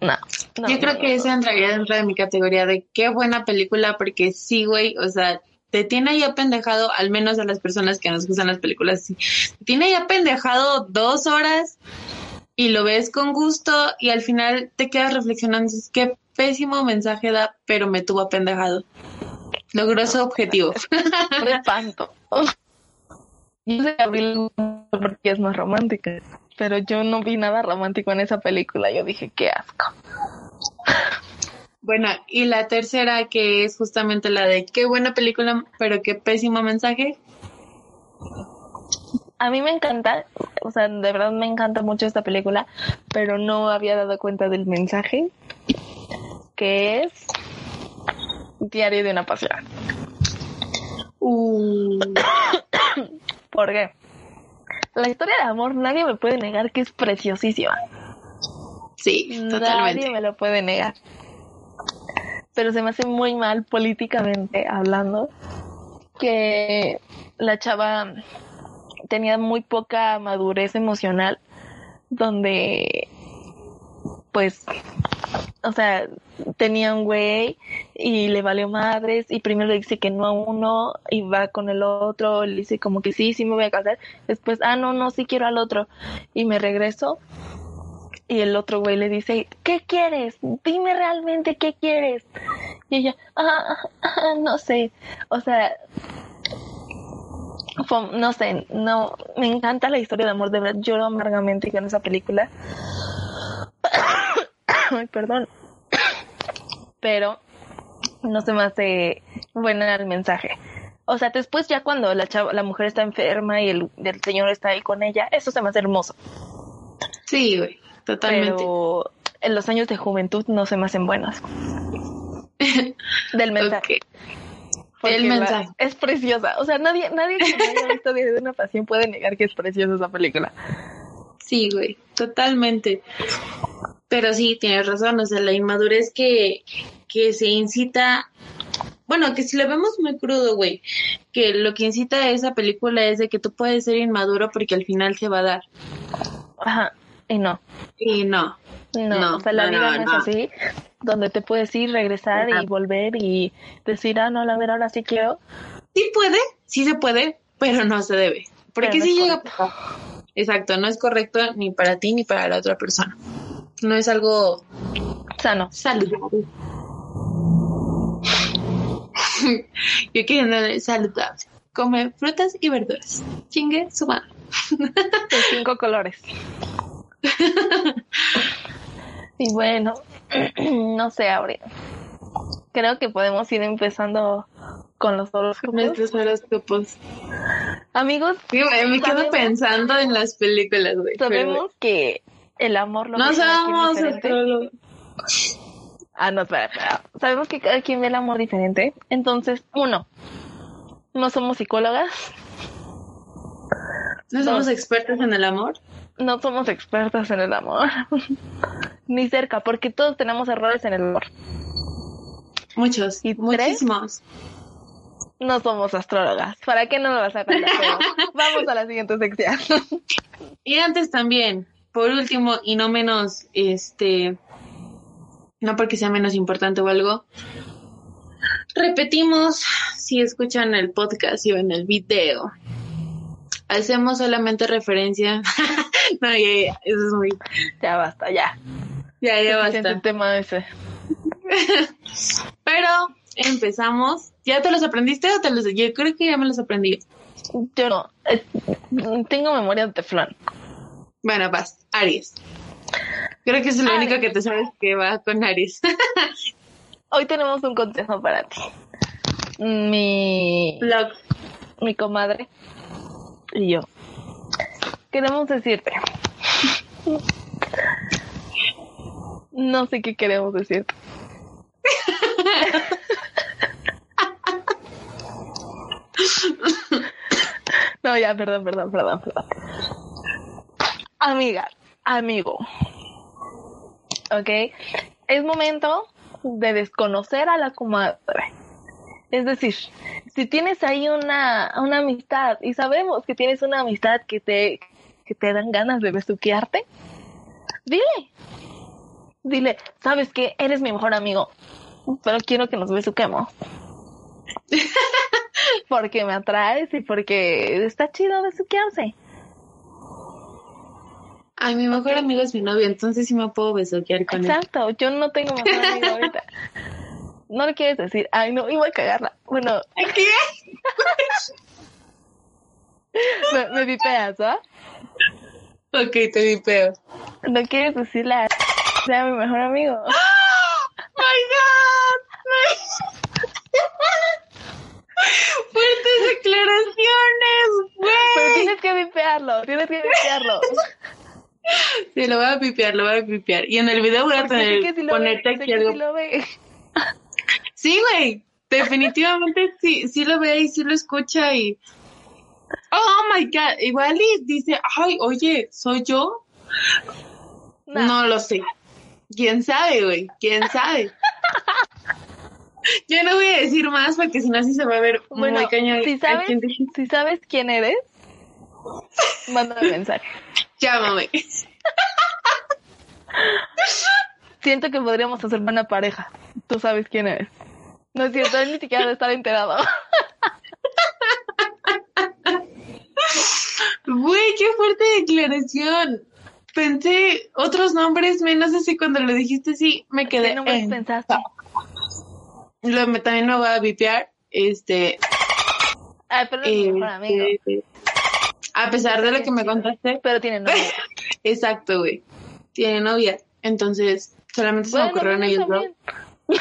No. no, Yo creo no, que esa entraría dentro de mi categoría de qué buena película, porque sí, güey, o sea, te tiene ahí apendejado, al menos a las personas que nos gustan las películas, sí. Te tiene ahí apendejado dos horas y lo ves con gusto y al final te quedas reflexionando, dices, qué pésimo mensaje da, pero me tuvo apendejado. Logró su objetivo. Un espanto. Yo sé que porque es más romántica, pero yo no vi nada romántico en esa película. Yo dije, qué asco. Bueno, y la tercera que es justamente la de qué buena película, pero qué pésimo mensaje. A mí me encanta, o sea, de verdad me encanta mucho esta película, pero no había dado cuenta del mensaje, que es Diario de una pasión. Uh, ¿Por qué? La historia de amor nadie me puede negar que es preciosísima. sí, Nadie totalmente. me lo puede negar. Pero se me hace muy mal políticamente hablando que la chava tenía muy poca madurez emocional donde pues o sea tenía un güey y le valió madres y primero le dice que no a uno y va con el otro le dice como que sí sí me voy a casar después ah no no sí quiero al otro y me regreso y el otro güey le dice, ¿qué quieres? Dime realmente qué quieres. Y ella, ah, ah, no sé. O sea, no sé, no, me encanta la historia de amor, de verdad, lloro amargamente con esa película. Ay, perdón. Pero no se me hace buena el mensaje. O sea, después ya cuando la chava, la mujer está enferma y el, el señor está ahí con ella, eso se me hace hermoso. Sí, güey, totalmente. Pero en los años de juventud no se me hacen buenos. Del mensaje. El la- mensaje. es preciosa. O sea, nadie, nadie que haya visto Diario de una pasión puede negar que es preciosa esa película. Sí, güey, totalmente. Pero sí, tienes razón, o sea, la inmadurez que, que se incita, bueno, que si lo vemos muy crudo, güey, que lo que incita a esa película es de que tú puedes ser inmaduro porque al final se va a dar. Ajá. Y no. Y no. No, No, o sea, la no, vida no, es así, donde te puedes ir, regresar Ajá. y volver y decir, ah, no, la ver, ahora sí quiero. Sí puede, sí se puede, pero no se debe. Porque sí es llega. Exacto, no es correcto ni para ti ni para la otra persona. No es algo Sano. saludable. Yo quiero saludable. Come frutas y verduras. Chingue su madre. De cinco colores. y bueno, no sé, Abril. Creo que podemos ir empezando con los horóscopos. Horóscopos. Amigos, Sí, güey, me quedo pensando en las películas, güey. pero- sabemos que el amor lo No diferente. astrólogos. Ah, no, espera, espera. Sabemos que cada quien ve el amor diferente. Entonces, uno, no somos psicólogas, No somos Dos. expertos en el amor. no somos expertas en el amor. Ni cerca, porque todos tenemos errores en el amor. Muchos. ¿Y tres? muchísimos. No somos astrólogas. ¿Para qué no lo vas a contar? Vamos a la siguiente sección. Y antes también, por último y no menos, este, no porque sea menos importante o algo, repetimos, si escuchan el podcast y ven el video, hacemos solamente referencia, no, ya, ya, eso es muy, ya basta, ya. ya, ya basta. tema ese. Pero empezamos, ¿ya te los aprendiste o te los, yo creo que ya me los aprendí. Yo no. eh, tengo memoria de teflón. Bueno, vas, Aries. Creo que es lo Aries. único que te sabes que va con Aries. Hoy tenemos un consejo para ti. Mi, Blog. mi comadre y yo queremos decirte. No sé qué queremos decirte. No, ya, perdón, perdón, perdón, perdón. Amiga, amigo. ¿Ok? Es momento de desconocer a la comadre. Es decir, si tienes ahí una, una amistad y sabemos que tienes una amistad que te, que te dan ganas de besuquearte, dile. Dile, ¿sabes qué? Eres mi mejor amigo, pero quiero que nos besuquemos. porque me atraes y porque está chido besuquearse. Ay, mi mejor amigo es mi novio, entonces sí me puedo besoquear con él. Exacto, yo no tengo mejor amigo ahorita. No le quieres decir, ay no, iba a cagarla. Bueno, ¿Qué? me, me vipeas, ¿va? Ok, te vipeo. No quieres decirle a sea mi mejor amigo. ¡My God! ¡Fuertes declaraciones, Pero güey! tienes que vipearlo, tienes que vipearlo. Sí, lo voy a pipear, lo voy a pipear. Y en el video voy a tener, que si lo ve, ponerte aquí algo. si lo ve. Sí, güey. Definitivamente sí, sí lo ve y sí lo escucha y. Oh my god. Igual y dice, ay, oye, ¿soy yo? No lo sé. ¿Quién sabe, güey? ¿Quién sabe? Yo no voy a decir más porque si no así se va a ver Bueno, muy cañón. si ¿A sabes, quién te- si sabes quién eres, mándame mensaje. Llámame. Siento que podríamos hacer buena pareja. Tú sabes quién eres. No es cierto, él ni siquiera debe estar enterado. Güey, qué fuerte declaración. Pensé otros nombres menos así cuando lo dijiste sí, me quedé ¿Qué nombres en- pensaste? Lo, me, también me voy a vipear. Este, Ay, pero no es mejor amigo. este, a pesar de lo que me contaste, Pero tiene novia. exacto, güey. Tiene novia. Entonces, solamente se me Bueno, ocurrieron bueno, ellos dos.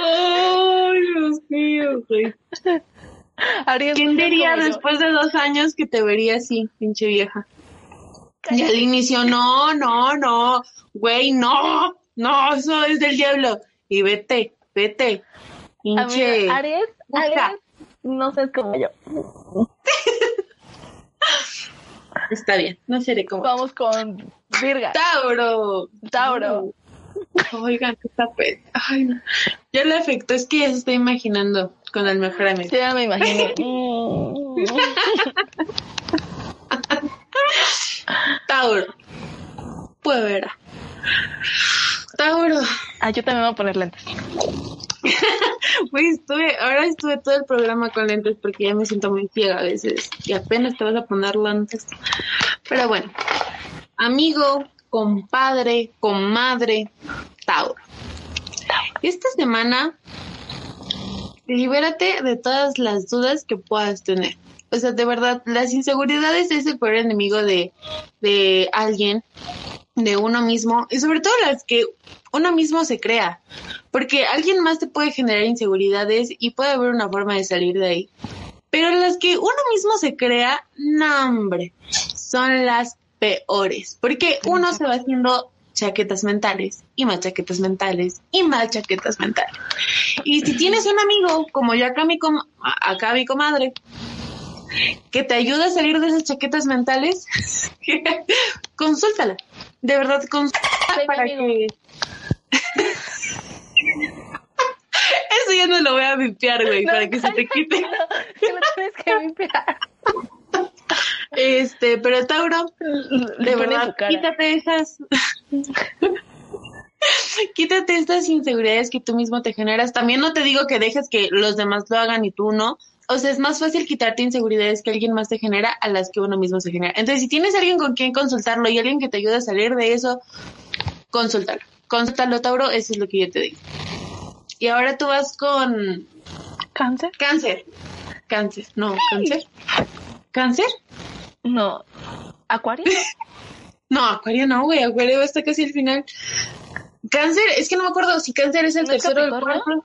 Ay, Dios mío, güey. ¿Quién diría después de dos años que te vería así, pinche vieja? Y al inicio, no, no, no, güey, no, no, eso es del diablo. Y vete, vete, pinche. Amiga, Aries. Aries, no seas como yo. Está bien, no seré como. Vamos con Virga. Tauro. Tauro. Oigan, qué tapete. Ay, no. Ya le afectó, es que ya se está imaginando con el mejor amigo. Yo ya me imaginé. Mm. Tauro. Verá. Tauro. Ah, yo también voy a poner lentes. Güey, estuve, ahora estuve todo el programa con lentes porque ya me siento muy ciega a veces y apenas te vas a poner lentes. Pero bueno, amigo, compadre, comadre, Tauro. Esta semana, libérate de todas las dudas que puedas tener. O sea, de verdad, las inseguridades es el peor enemigo de, de alguien de uno mismo y sobre todo las que uno mismo se crea, porque alguien más te puede generar inseguridades y puede haber una forma de salir de ahí. Pero las que uno mismo se crea, no hombre, son las peores, porque uno se va haciendo chaquetas mentales y más chaquetas mentales y más chaquetas mentales. Y si tienes un amigo, como yo acá mi, com acá mi comadre, que te ayuda a salir de esas chaquetas mentales, consúltala. De verdad, consúltala para que... Eso ya no lo voy a limpiar, güey, para que se te quite. No, lo tienes que limpiar. Este, pero Tauro, de verdad, quítate esas. quítate estas inseguridades que tú mismo te generas. También no te digo que dejes que los demás lo hagan y tú no. O sea, es más fácil quitarte inseguridades que alguien más te genera a las que uno mismo se genera. Entonces, si tienes alguien con quien consultarlo y alguien que te ayude a salir de eso, consúltalo. Consúltalo, Tauro, eso es lo que yo te digo. Y ahora tú vas con... ¿Cáncer? Cáncer. Cáncer, no, cáncer. ¿Cáncer? No. ¿Acuario? no, Acuario no, güey. Acuario está casi al final. Cáncer, es que no me acuerdo si cáncer es el ¿No tercero del Capricornio?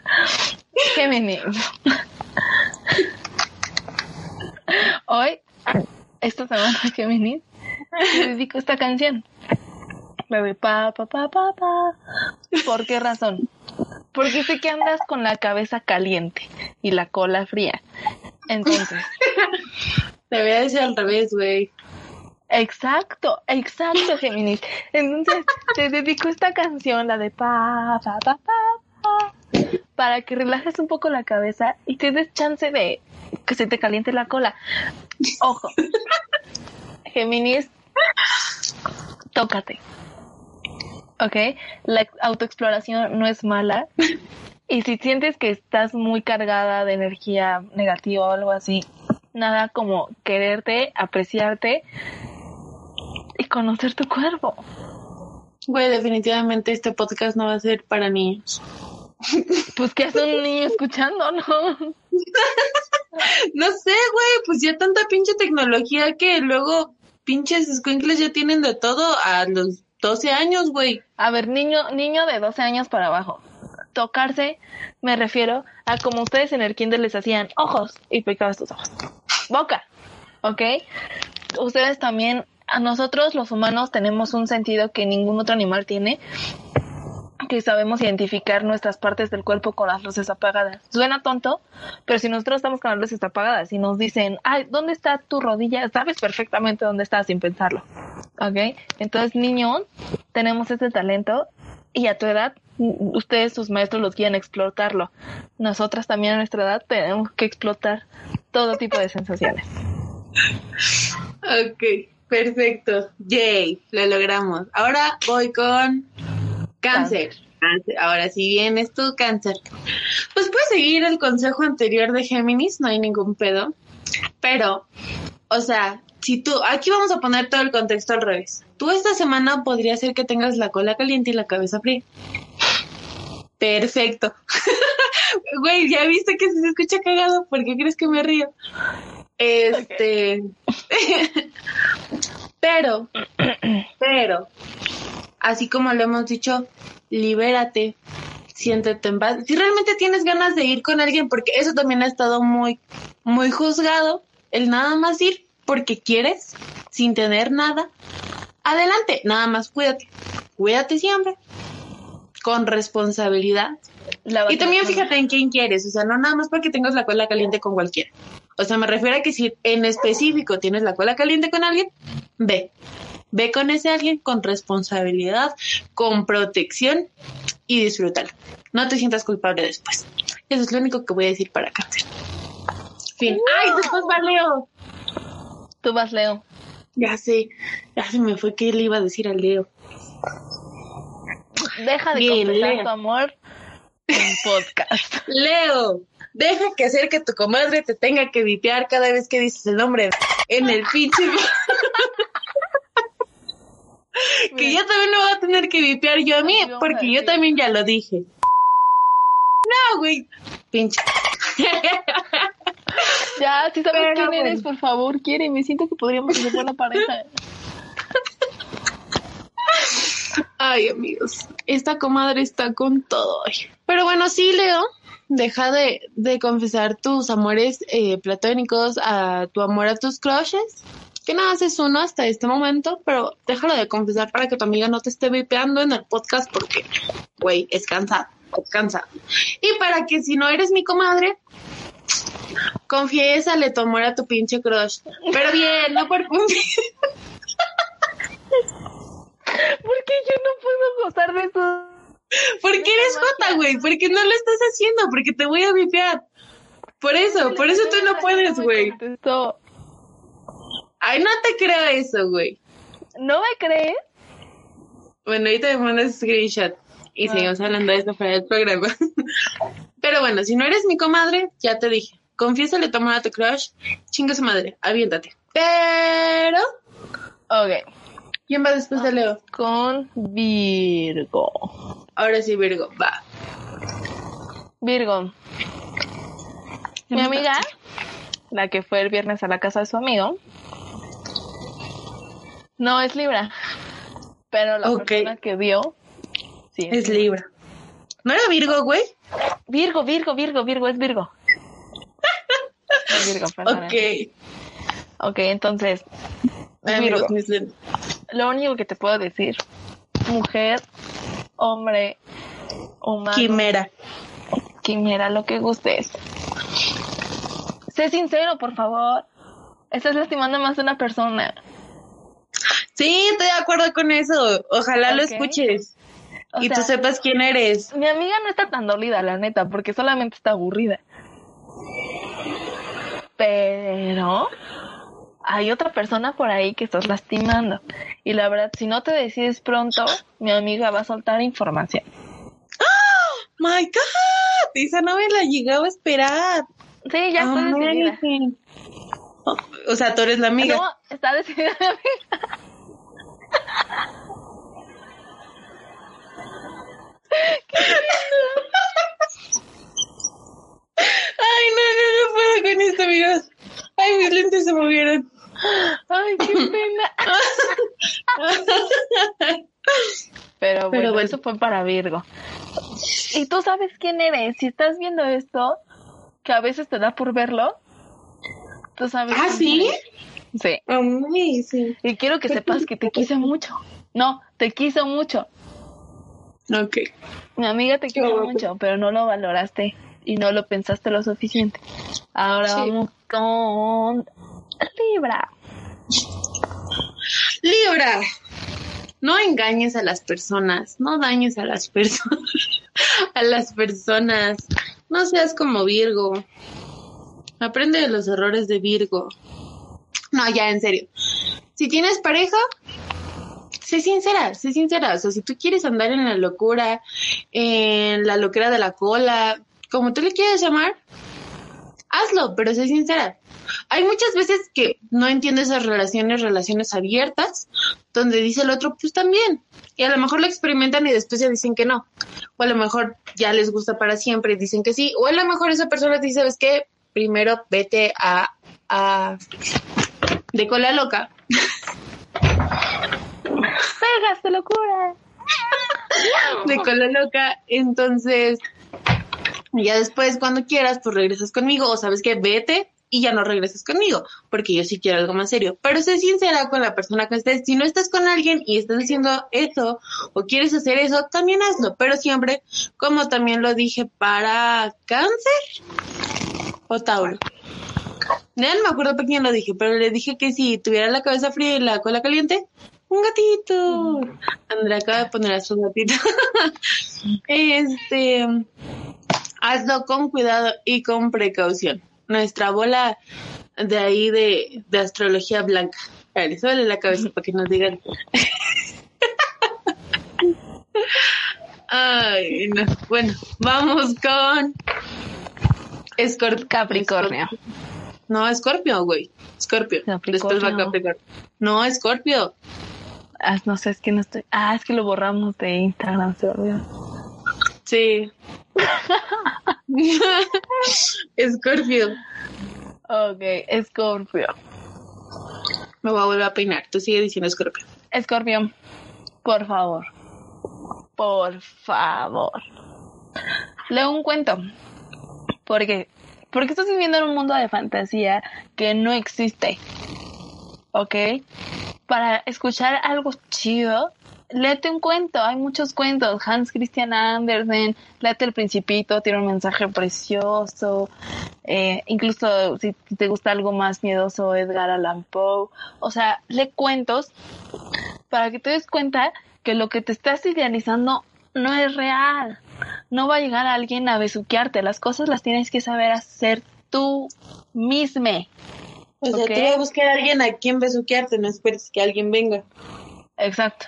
Gemini. Hoy, esta semana Gemini, le dedico esta canción. Bebé pa pa pa pa pa. ¿Por qué razón? Porque sé que andas con la cabeza caliente y la cola fría. Entonces, Te voy a decir al revés, güey. exacto, exacto, Géminis. Entonces, te dedico esta canción, la de pa pa pa pa, para que relajes un poco la cabeza y te chance de que se te caliente la cola. Ojo, Géminis, tócate. ¿Ok? La autoexploración no es mala. Y si sientes que estás muy cargada de energía negativa o algo así, nada como quererte, apreciarte y conocer tu cuerpo. Güey, definitivamente este podcast no va a ser para niños. Pues que hace un niño escuchando, ¿no? No sé, güey, pues ya tanta pinche tecnología que luego pinches escuincles ya tienen de todo a los 12 años, güey. A ver, niño, niño de 12 años para abajo. Tocarse, me refiero a como ustedes en el kinder les hacían ojos y picabas tus ojos. Boca, ¿ok? Ustedes también, a nosotros los humanos tenemos un sentido que ningún otro animal tiene, que sabemos identificar nuestras partes del cuerpo con las luces apagadas. Suena tonto, pero si nosotros estamos con las luces apagadas y nos dicen, ay, ¿dónde está tu rodilla? Sabes perfectamente dónde está sin pensarlo. ¿Ok? Entonces, niños, tenemos ese talento y a tu edad, ustedes, sus maestros, los quieren explotarlo. Nosotras también a nuestra edad tenemos que explotar todo tipo de sensaciones. Ok, perfecto. Yay, lo logramos. Ahora voy con cáncer. Cáncer. Ahora, si vienes tú, cáncer. Pues puedes seguir el consejo anterior de Géminis, no hay ningún pedo. Pero, o sea, si tú, aquí vamos a poner todo el contexto al revés. Tú esta semana podría ser que tengas la cola caliente y la cabeza fría. Perfecto. Güey, ya viste que se escucha cagado. ¿Por qué crees que me río? Este. pero, pero, así como lo hemos dicho, libérate, siéntete en paz. Si realmente tienes ganas de ir con alguien, porque eso también ha estado muy, muy juzgado, el nada más ir porque quieres, sin tener nada, adelante, nada más cuídate, cuídate siempre, con responsabilidad. Y también fíjate en quién quieres, o sea, no nada más porque tengas la cola caliente con cualquiera. O sea, me refiero a que si en específico tienes la cola caliente con alguien, ve. Ve con ese alguien con responsabilidad, con protección y disfrútalo. No te sientas culpable después. Eso es lo único que voy a decir para cáncer. Fin. ¡Ay, después va Leo! Tú vas, Leo. Ya sé, ya se me fue que le iba a decir a Leo. Deja de Bien, confesar Leo. tu amor en podcast. Leo, deja que hacer que tu comadre te tenga que vipear cada vez que dices el nombre en el pinche. que yo también lo voy a tener que vipear yo a mí, Ay, porque yo también ya lo dije. No, güey. Pinche. Ya, si sabes Pero quién bueno. eres, por favor, quiere. Me siento que podríamos ser buena pareja. Ay, amigos, esta comadre está con todo hoy. Pero bueno, sí, Leo, deja de, de confesar tus amores eh, platónicos, a tu amor a tus crushes, que nada más es uno hasta este momento, pero déjalo de confesar para que tu amiga no te esté vipeando en el podcast porque, güey, es cansado, es cansado. Y para que si no eres mi comadre, confiésale tu amor a tu pinche crush. Pero bien, no por ¿Por qué yo no puedo gozar de eso? ¿Por qué eres jota, güey? ¿Por qué no lo estás haciendo? Porque te voy a vipear. Por eso, por eso tú no puedes, güey. Contestó. Ay, no te creo eso, güey. ¿No me crees? Bueno, ahorita me mandas screenshot y Ah. seguimos hablando de esto para el programa. Pero bueno, si no eres mi comadre, ya te dije. Confiésale tu amor a tu crush. Chinga su madre, aviéntate. Pero, Ok. ¿quién va después de Leo? Con Virgo. Ahora sí, Virgo, va. Virgo. Mi amiga, la que fue el viernes a la casa de su amigo, no es Libra. Pero la persona que vio, sí. Es Libra. ¿No era Virgo, güey? Virgo, Virgo, Virgo, Virgo, es Virgo. Es Virgo, perdón. Ok. Ok, entonces, Virgo. lo único que te puedo decir, mujer, hombre, humano, Quimera. quimera, lo que gustes. Sé sincero, por favor. Estás lastimando más a una persona. Sí, estoy de acuerdo con eso. Ojalá lo escuches O y sea, tú sepas quién eres. mi amiga no está tan dolida, la neta, porque solamente está aburrida. Pero hay otra persona por ahí que estás lastimando. Y la verdad, si no te decides pronto, mi amiga va a soltar información. My God, esa no me la llegaba a esperar. Sí, ya está decidida. O sea, tú eres la amiga. No, está decidida mi amiga. Ay, no, no, no puedo con esto, amigos. Ay, mis lentes se movieron. Ay, qué pena. Pero bueno, Pero bueno. eso fue para Virgo. ¿Y tú sabes quién eres? Si estás viendo esto, que a veces te da por verlo, tú sabes. ¿Ah, quién sí? eres. Sí. Amazing. Y quiero que sepas que te quise mucho. No, te quiso mucho. Ok. Mi amiga te guapo. mucho, pero no lo valoraste y no lo pensaste lo suficiente. Ahora Sí. vamos con Libra. Libra. No engañes a las personas, no dañes a las personas, a las personas. No seas como Virgo. Aprende de los errores de Virgo. No, ya, en serio. Si tienes pareja, sé sincera, sé sincera. O sea, si tú quieres andar en la locura, en la locura de la cola, como tú le quieras llamar, hazlo, pero sé sincera. Hay muchas veces que no entiendo esas relaciones, relaciones abiertas, donde dice el otro, pues también. Y a lo mejor lo experimentan y después ya dicen que no. O a lo mejor ya les gusta para siempre y dicen que sí. O a lo mejor esa persona dice, ¿sabes qué? Primero vete a, a de cola loca. ¡Pegaste locura! de cola loca. Entonces, ya después, cuando quieras, pues regresas conmigo. O sabes que vete y ya no regresas conmigo, porque yo sí quiero algo más serio. Pero sé sincera con la persona que estés. Si no estás con alguien y estás haciendo eso o quieres hacer eso, también hazlo. Pero siempre, como también lo dije, para cáncer o Tauro. No me acuerdo por quién lo dije, pero le dije que si tuviera la cabeza fría y la cola caliente, un gatito. Andrea acaba de poner a su gatito. este, hazlo con cuidado y con precaución. Nuestra bola de ahí de, de astrología blanca. Ver, suele la cabeza para que nos digan. Ay, no. Bueno, vamos con Escorpio. Capricornio. No, Escorpio, güey. Escorpio. Después va Capricornio. No, Escorpio. Ah, no sé, es que no estoy. Ah, es que lo borramos de Instagram, se olvidó. Sí. Escorpio. Ok, Escorpio. Me voy a volver a peinar. Tú sigue diciendo Escorpio. Escorpio, por favor. Por favor. Leo un cuento. Porque, porque estás viviendo en un mundo de fantasía que no existe. ¿Ok? Para escuchar algo chido, léete un cuento, hay muchos cuentos, Hans Christian Andersen, léete El Principito, tiene un mensaje precioso, eh, incluso si te gusta algo más miedoso, Edgar Allan Poe, o sea, lee cuentos para que te des cuenta que lo que te estás idealizando no es real, no va a llegar alguien a besuquearte, las cosas las tienes que saber hacer tú misma. O sea, tú vas a buscar a alguien a quien besuquearte, no esperes que alguien venga. Exacto.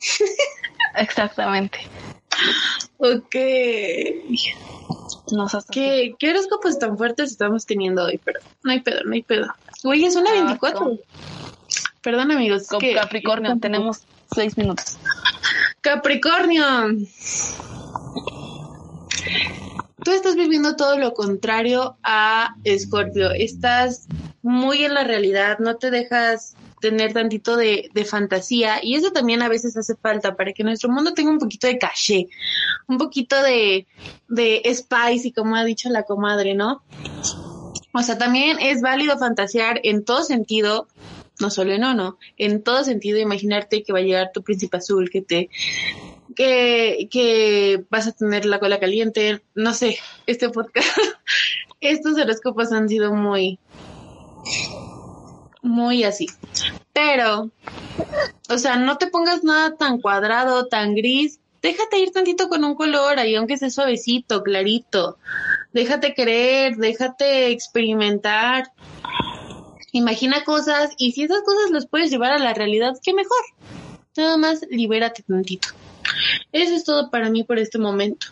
Exactamente. Ok. No ¿Qué, ¿Qué horóscopos tan fuertes estamos teniendo hoy? Pero no hay pedo, no hay pedo. Güey, es una ah, 24. Perdón, amigos. Con Capricornio, tenemos seis minutos. Capricornio. Tú estás viviendo todo lo contrario a Escorpio. Estás muy en la realidad, no te dejas tener tantito de, fantasía y eso también a veces hace falta para que nuestro mundo tenga un poquito de caché, un poquito de, de spice y como ha dicho la comadre, ¿no? O sea, también es válido fantasear en todo sentido, no solo en uno, en todo sentido, imaginarte que va a llegar tu príncipe azul, que te que, que vas a tener la cola caliente, no sé, este podcast, estos horóscopos han sido muy, muy así. Pero, o sea, no te pongas nada tan cuadrado, tan gris. Déjate ir tantito con un color ahí, aunque sea suavecito, clarito. Déjate querer, déjate experimentar. Imagina cosas y si esas cosas las puedes llevar a la realidad, qué mejor. Nada más libérate tantito. Eso es todo para mí por este momento.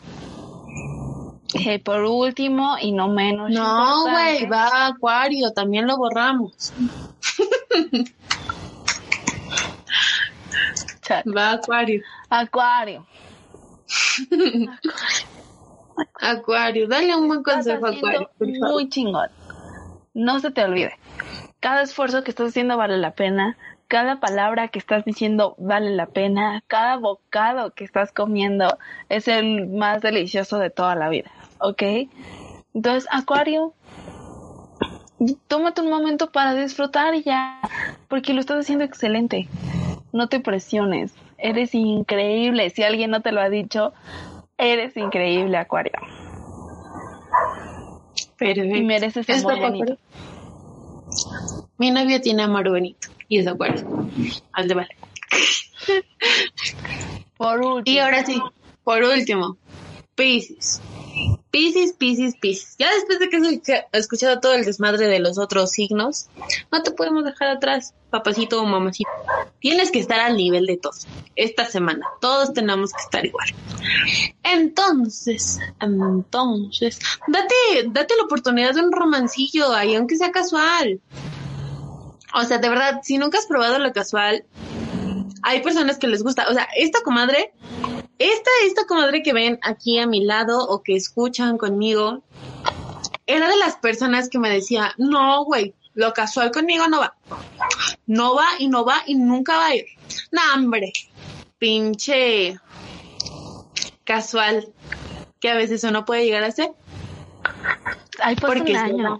Eh, por último y no menos. No, güey, va Acuario, también lo borramos. Va Acuario. Acuario. Acuario, dale un buen consejo a Acuario. Muy chingón. No se te olvide. Cada esfuerzo que estás haciendo vale la pena. Cada palabra que estás diciendo vale la pena. Cada bocado que estás comiendo es el más delicioso de toda la vida. ¿Ok? Entonces, Acuario, tómate un momento para disfrutar ya, porque lo estás haciendo excelente. No te presiones, eres increíble. Si alguien no te lo ha dicho, eres increíble, Acuario. Pero y mereces amor bonito. Mi novio tiene amor bonito y es Acuario. Al de vale. por último. Y ahora sí, por último, Pisces. Piscis, Piscis, Piscis. Ya después de que has escuchado todo el desmadre de los otros signos, no te podemos dejar atrás, papacito o mamacito. Tienes que estar al nivel de todos. Esta semana, todos tenemos que estar igual. Entonces, entonces, date, date la oportunidad de un romancillo ahí, aunque sea casual. O sea, de verdad, si nunca has probado lo casual, hay personas que les gusta. O sea, esta comadre esta, esta comadre que ven aquí a mi lado o que escuchan conmigo, era de las personas que me decía, no, güey, lo casual conmigo no va. No va y no va y nunca va a ir. No, hombre, pinche casual que a veces uno puede llegar a ser. Ay, pues Porque año.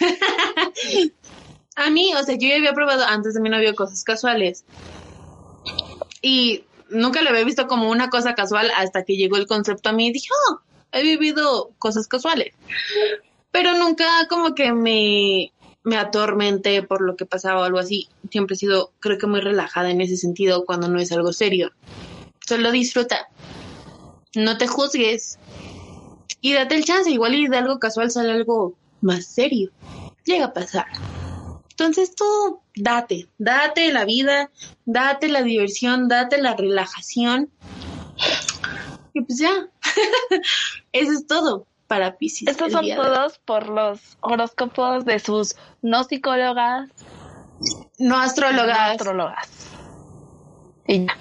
a mí, o sea, yo ya había probado antes de mi novio cosas casuales. Y nunca lo había visto como una cosa casual hasta que llegó el concepto a mí y dije, oh, he vivido cosas casuales. Pero nunca como que me, me atormenté por lo que pasaba o algo así. Siempre he sido, creo que muy relajada en ese sentido cuando no es algo serio. Solo disfruta. No te juzgues. Y date el chance, igual y de algo casual sale algo más serio. Llega a pasar. Entonces tú date, date la vida, date la diversión, date la relajación. Y pues ya, eso es todo para Pisces. Estos son todos por los horóscopos de sus no psicólogas, no astrólogas. No astrólogas. Y ya.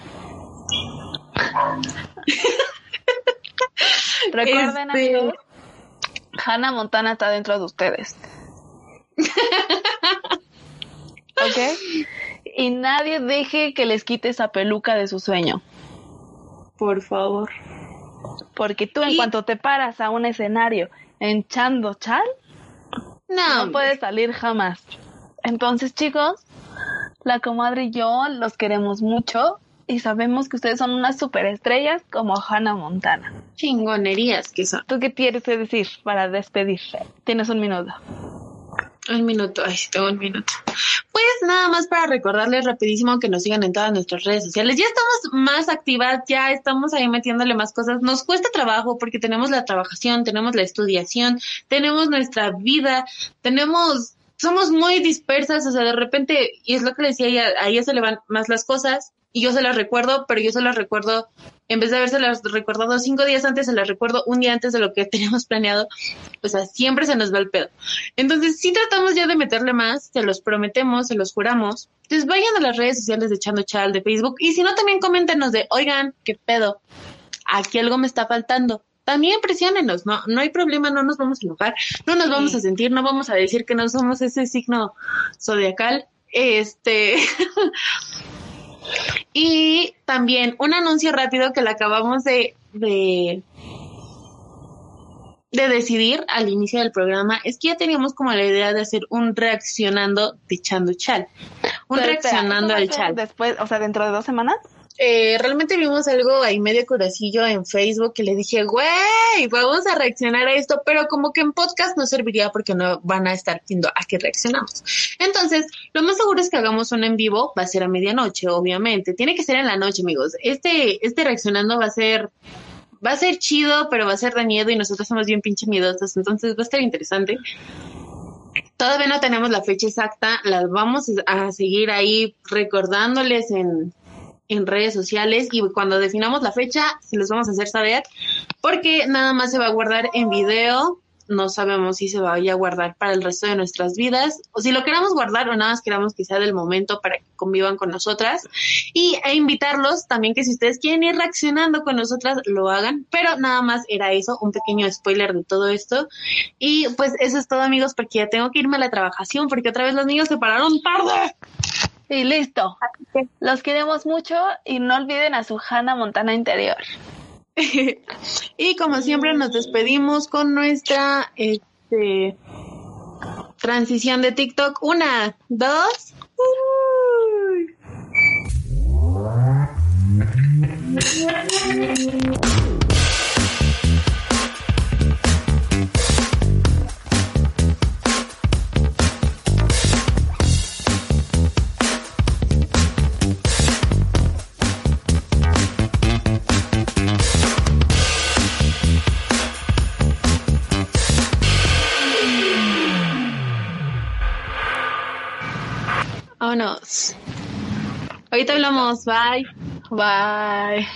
Recuerden, este... amigos, Hannah Montana está dentro de ustedes. ¿Ok? Y nadie deje que les quite esa peluca de su sueño. Por favor. Porque tú, en cuanto te paras a un escenario en Chando Chal, no, no puedes salir jamás. Entonces, chicos, la comadre y yo los queremos mucho y sabemos que ustedes son unas superestrellas como Hannah Montana. Chingonerías que son. ¿Tú qué quieres decir para despedirse? Tienes un minuto. Un minuto, ay, tengo un minuto. Pues nada más para recordarles rapidísimo que nos sigan en todas nuestras redes sociales. Ya estamos más activas, ya estamos ahí metiéndole más cosas. Nos cuesta trabajo porque tenemos la trabajación, tenemos la estudiación, tenemos nuestra vida, tenemos somos muy dispersas, o sea, de repente, y es lo que decía ella, a se le van más las cosas, y yo se las recuerdo, pero yo se las recuerdo, en vez de haberse las recordado cinco días antes, se las recuerdo un día antes de lo que teníamos planeado, o sea, siempre se nos va el pedo. Entonces, sí tratamos ya de meterle más, se los prometemos, se los juramos. Entonces, vayan a las redes sociales de Chando Chal, de Facebook, y si no, también coméntenos de, oigan, qué pedo, aquí algo me está faltando también presionenos, no, no hay problema, no nos vamos a enojar, no nos vamos a sentir, no vamos a decir que no somos ese signo zodiacal. Este. y también un anuncio rápido que le acabamos de, de, de decidir al inicio del programa es que ya teníamos como la idea de hacer un reaccionando de Chando Chal. Un reaccionando al Chal. Después, o sea, dentro de dos semanas eh, realmente vimos algo ahí medio curacillo en Facebook que le dije, güey, vamos a reaccionar a esto, pero como que en podcast no serviría porque no van a estar viendo a qué reaccionamos. Entonces, lo más seguro es que hagamos un en vivo, va a ser a medianoche, obviamente. Tiene que ser en la noche, amigos. Este, este reaccionando va a ser, va a ser chido, pero va a ser de miedo y nosotros somos bien pinche miedosos, entonces va a estar interesante. Todavía no tenemos la fecha exacta, las vamos a seguir ahí recordándoles en, en redes sociales y cuando definamos la fecha se los vamos a hacer saber porque nada más se va a guardar en video no sabemos si se vaya a guardar para el resto de nuestras vidas o si lo queramos guardar o nada más queramos que sea del momento para que convivan con nosotras. Y e invitarlos también que si ustedes quieren ir reaccionando con nosotras lo hagan pero nada más era eso un pequeño spoiler de todo esto. Y pues eso es todo amigos porque ya tengo que irme a la trabajación porque otra vez los niños se pararon tarde y listo. Los queremos mucho y no olviden a su Hannah Montana interior. y como siempre nos despedimos con nuestra este, transición de TikTok. Una, dos. Vámonos. Ahorita hablamos. Bye. Bye.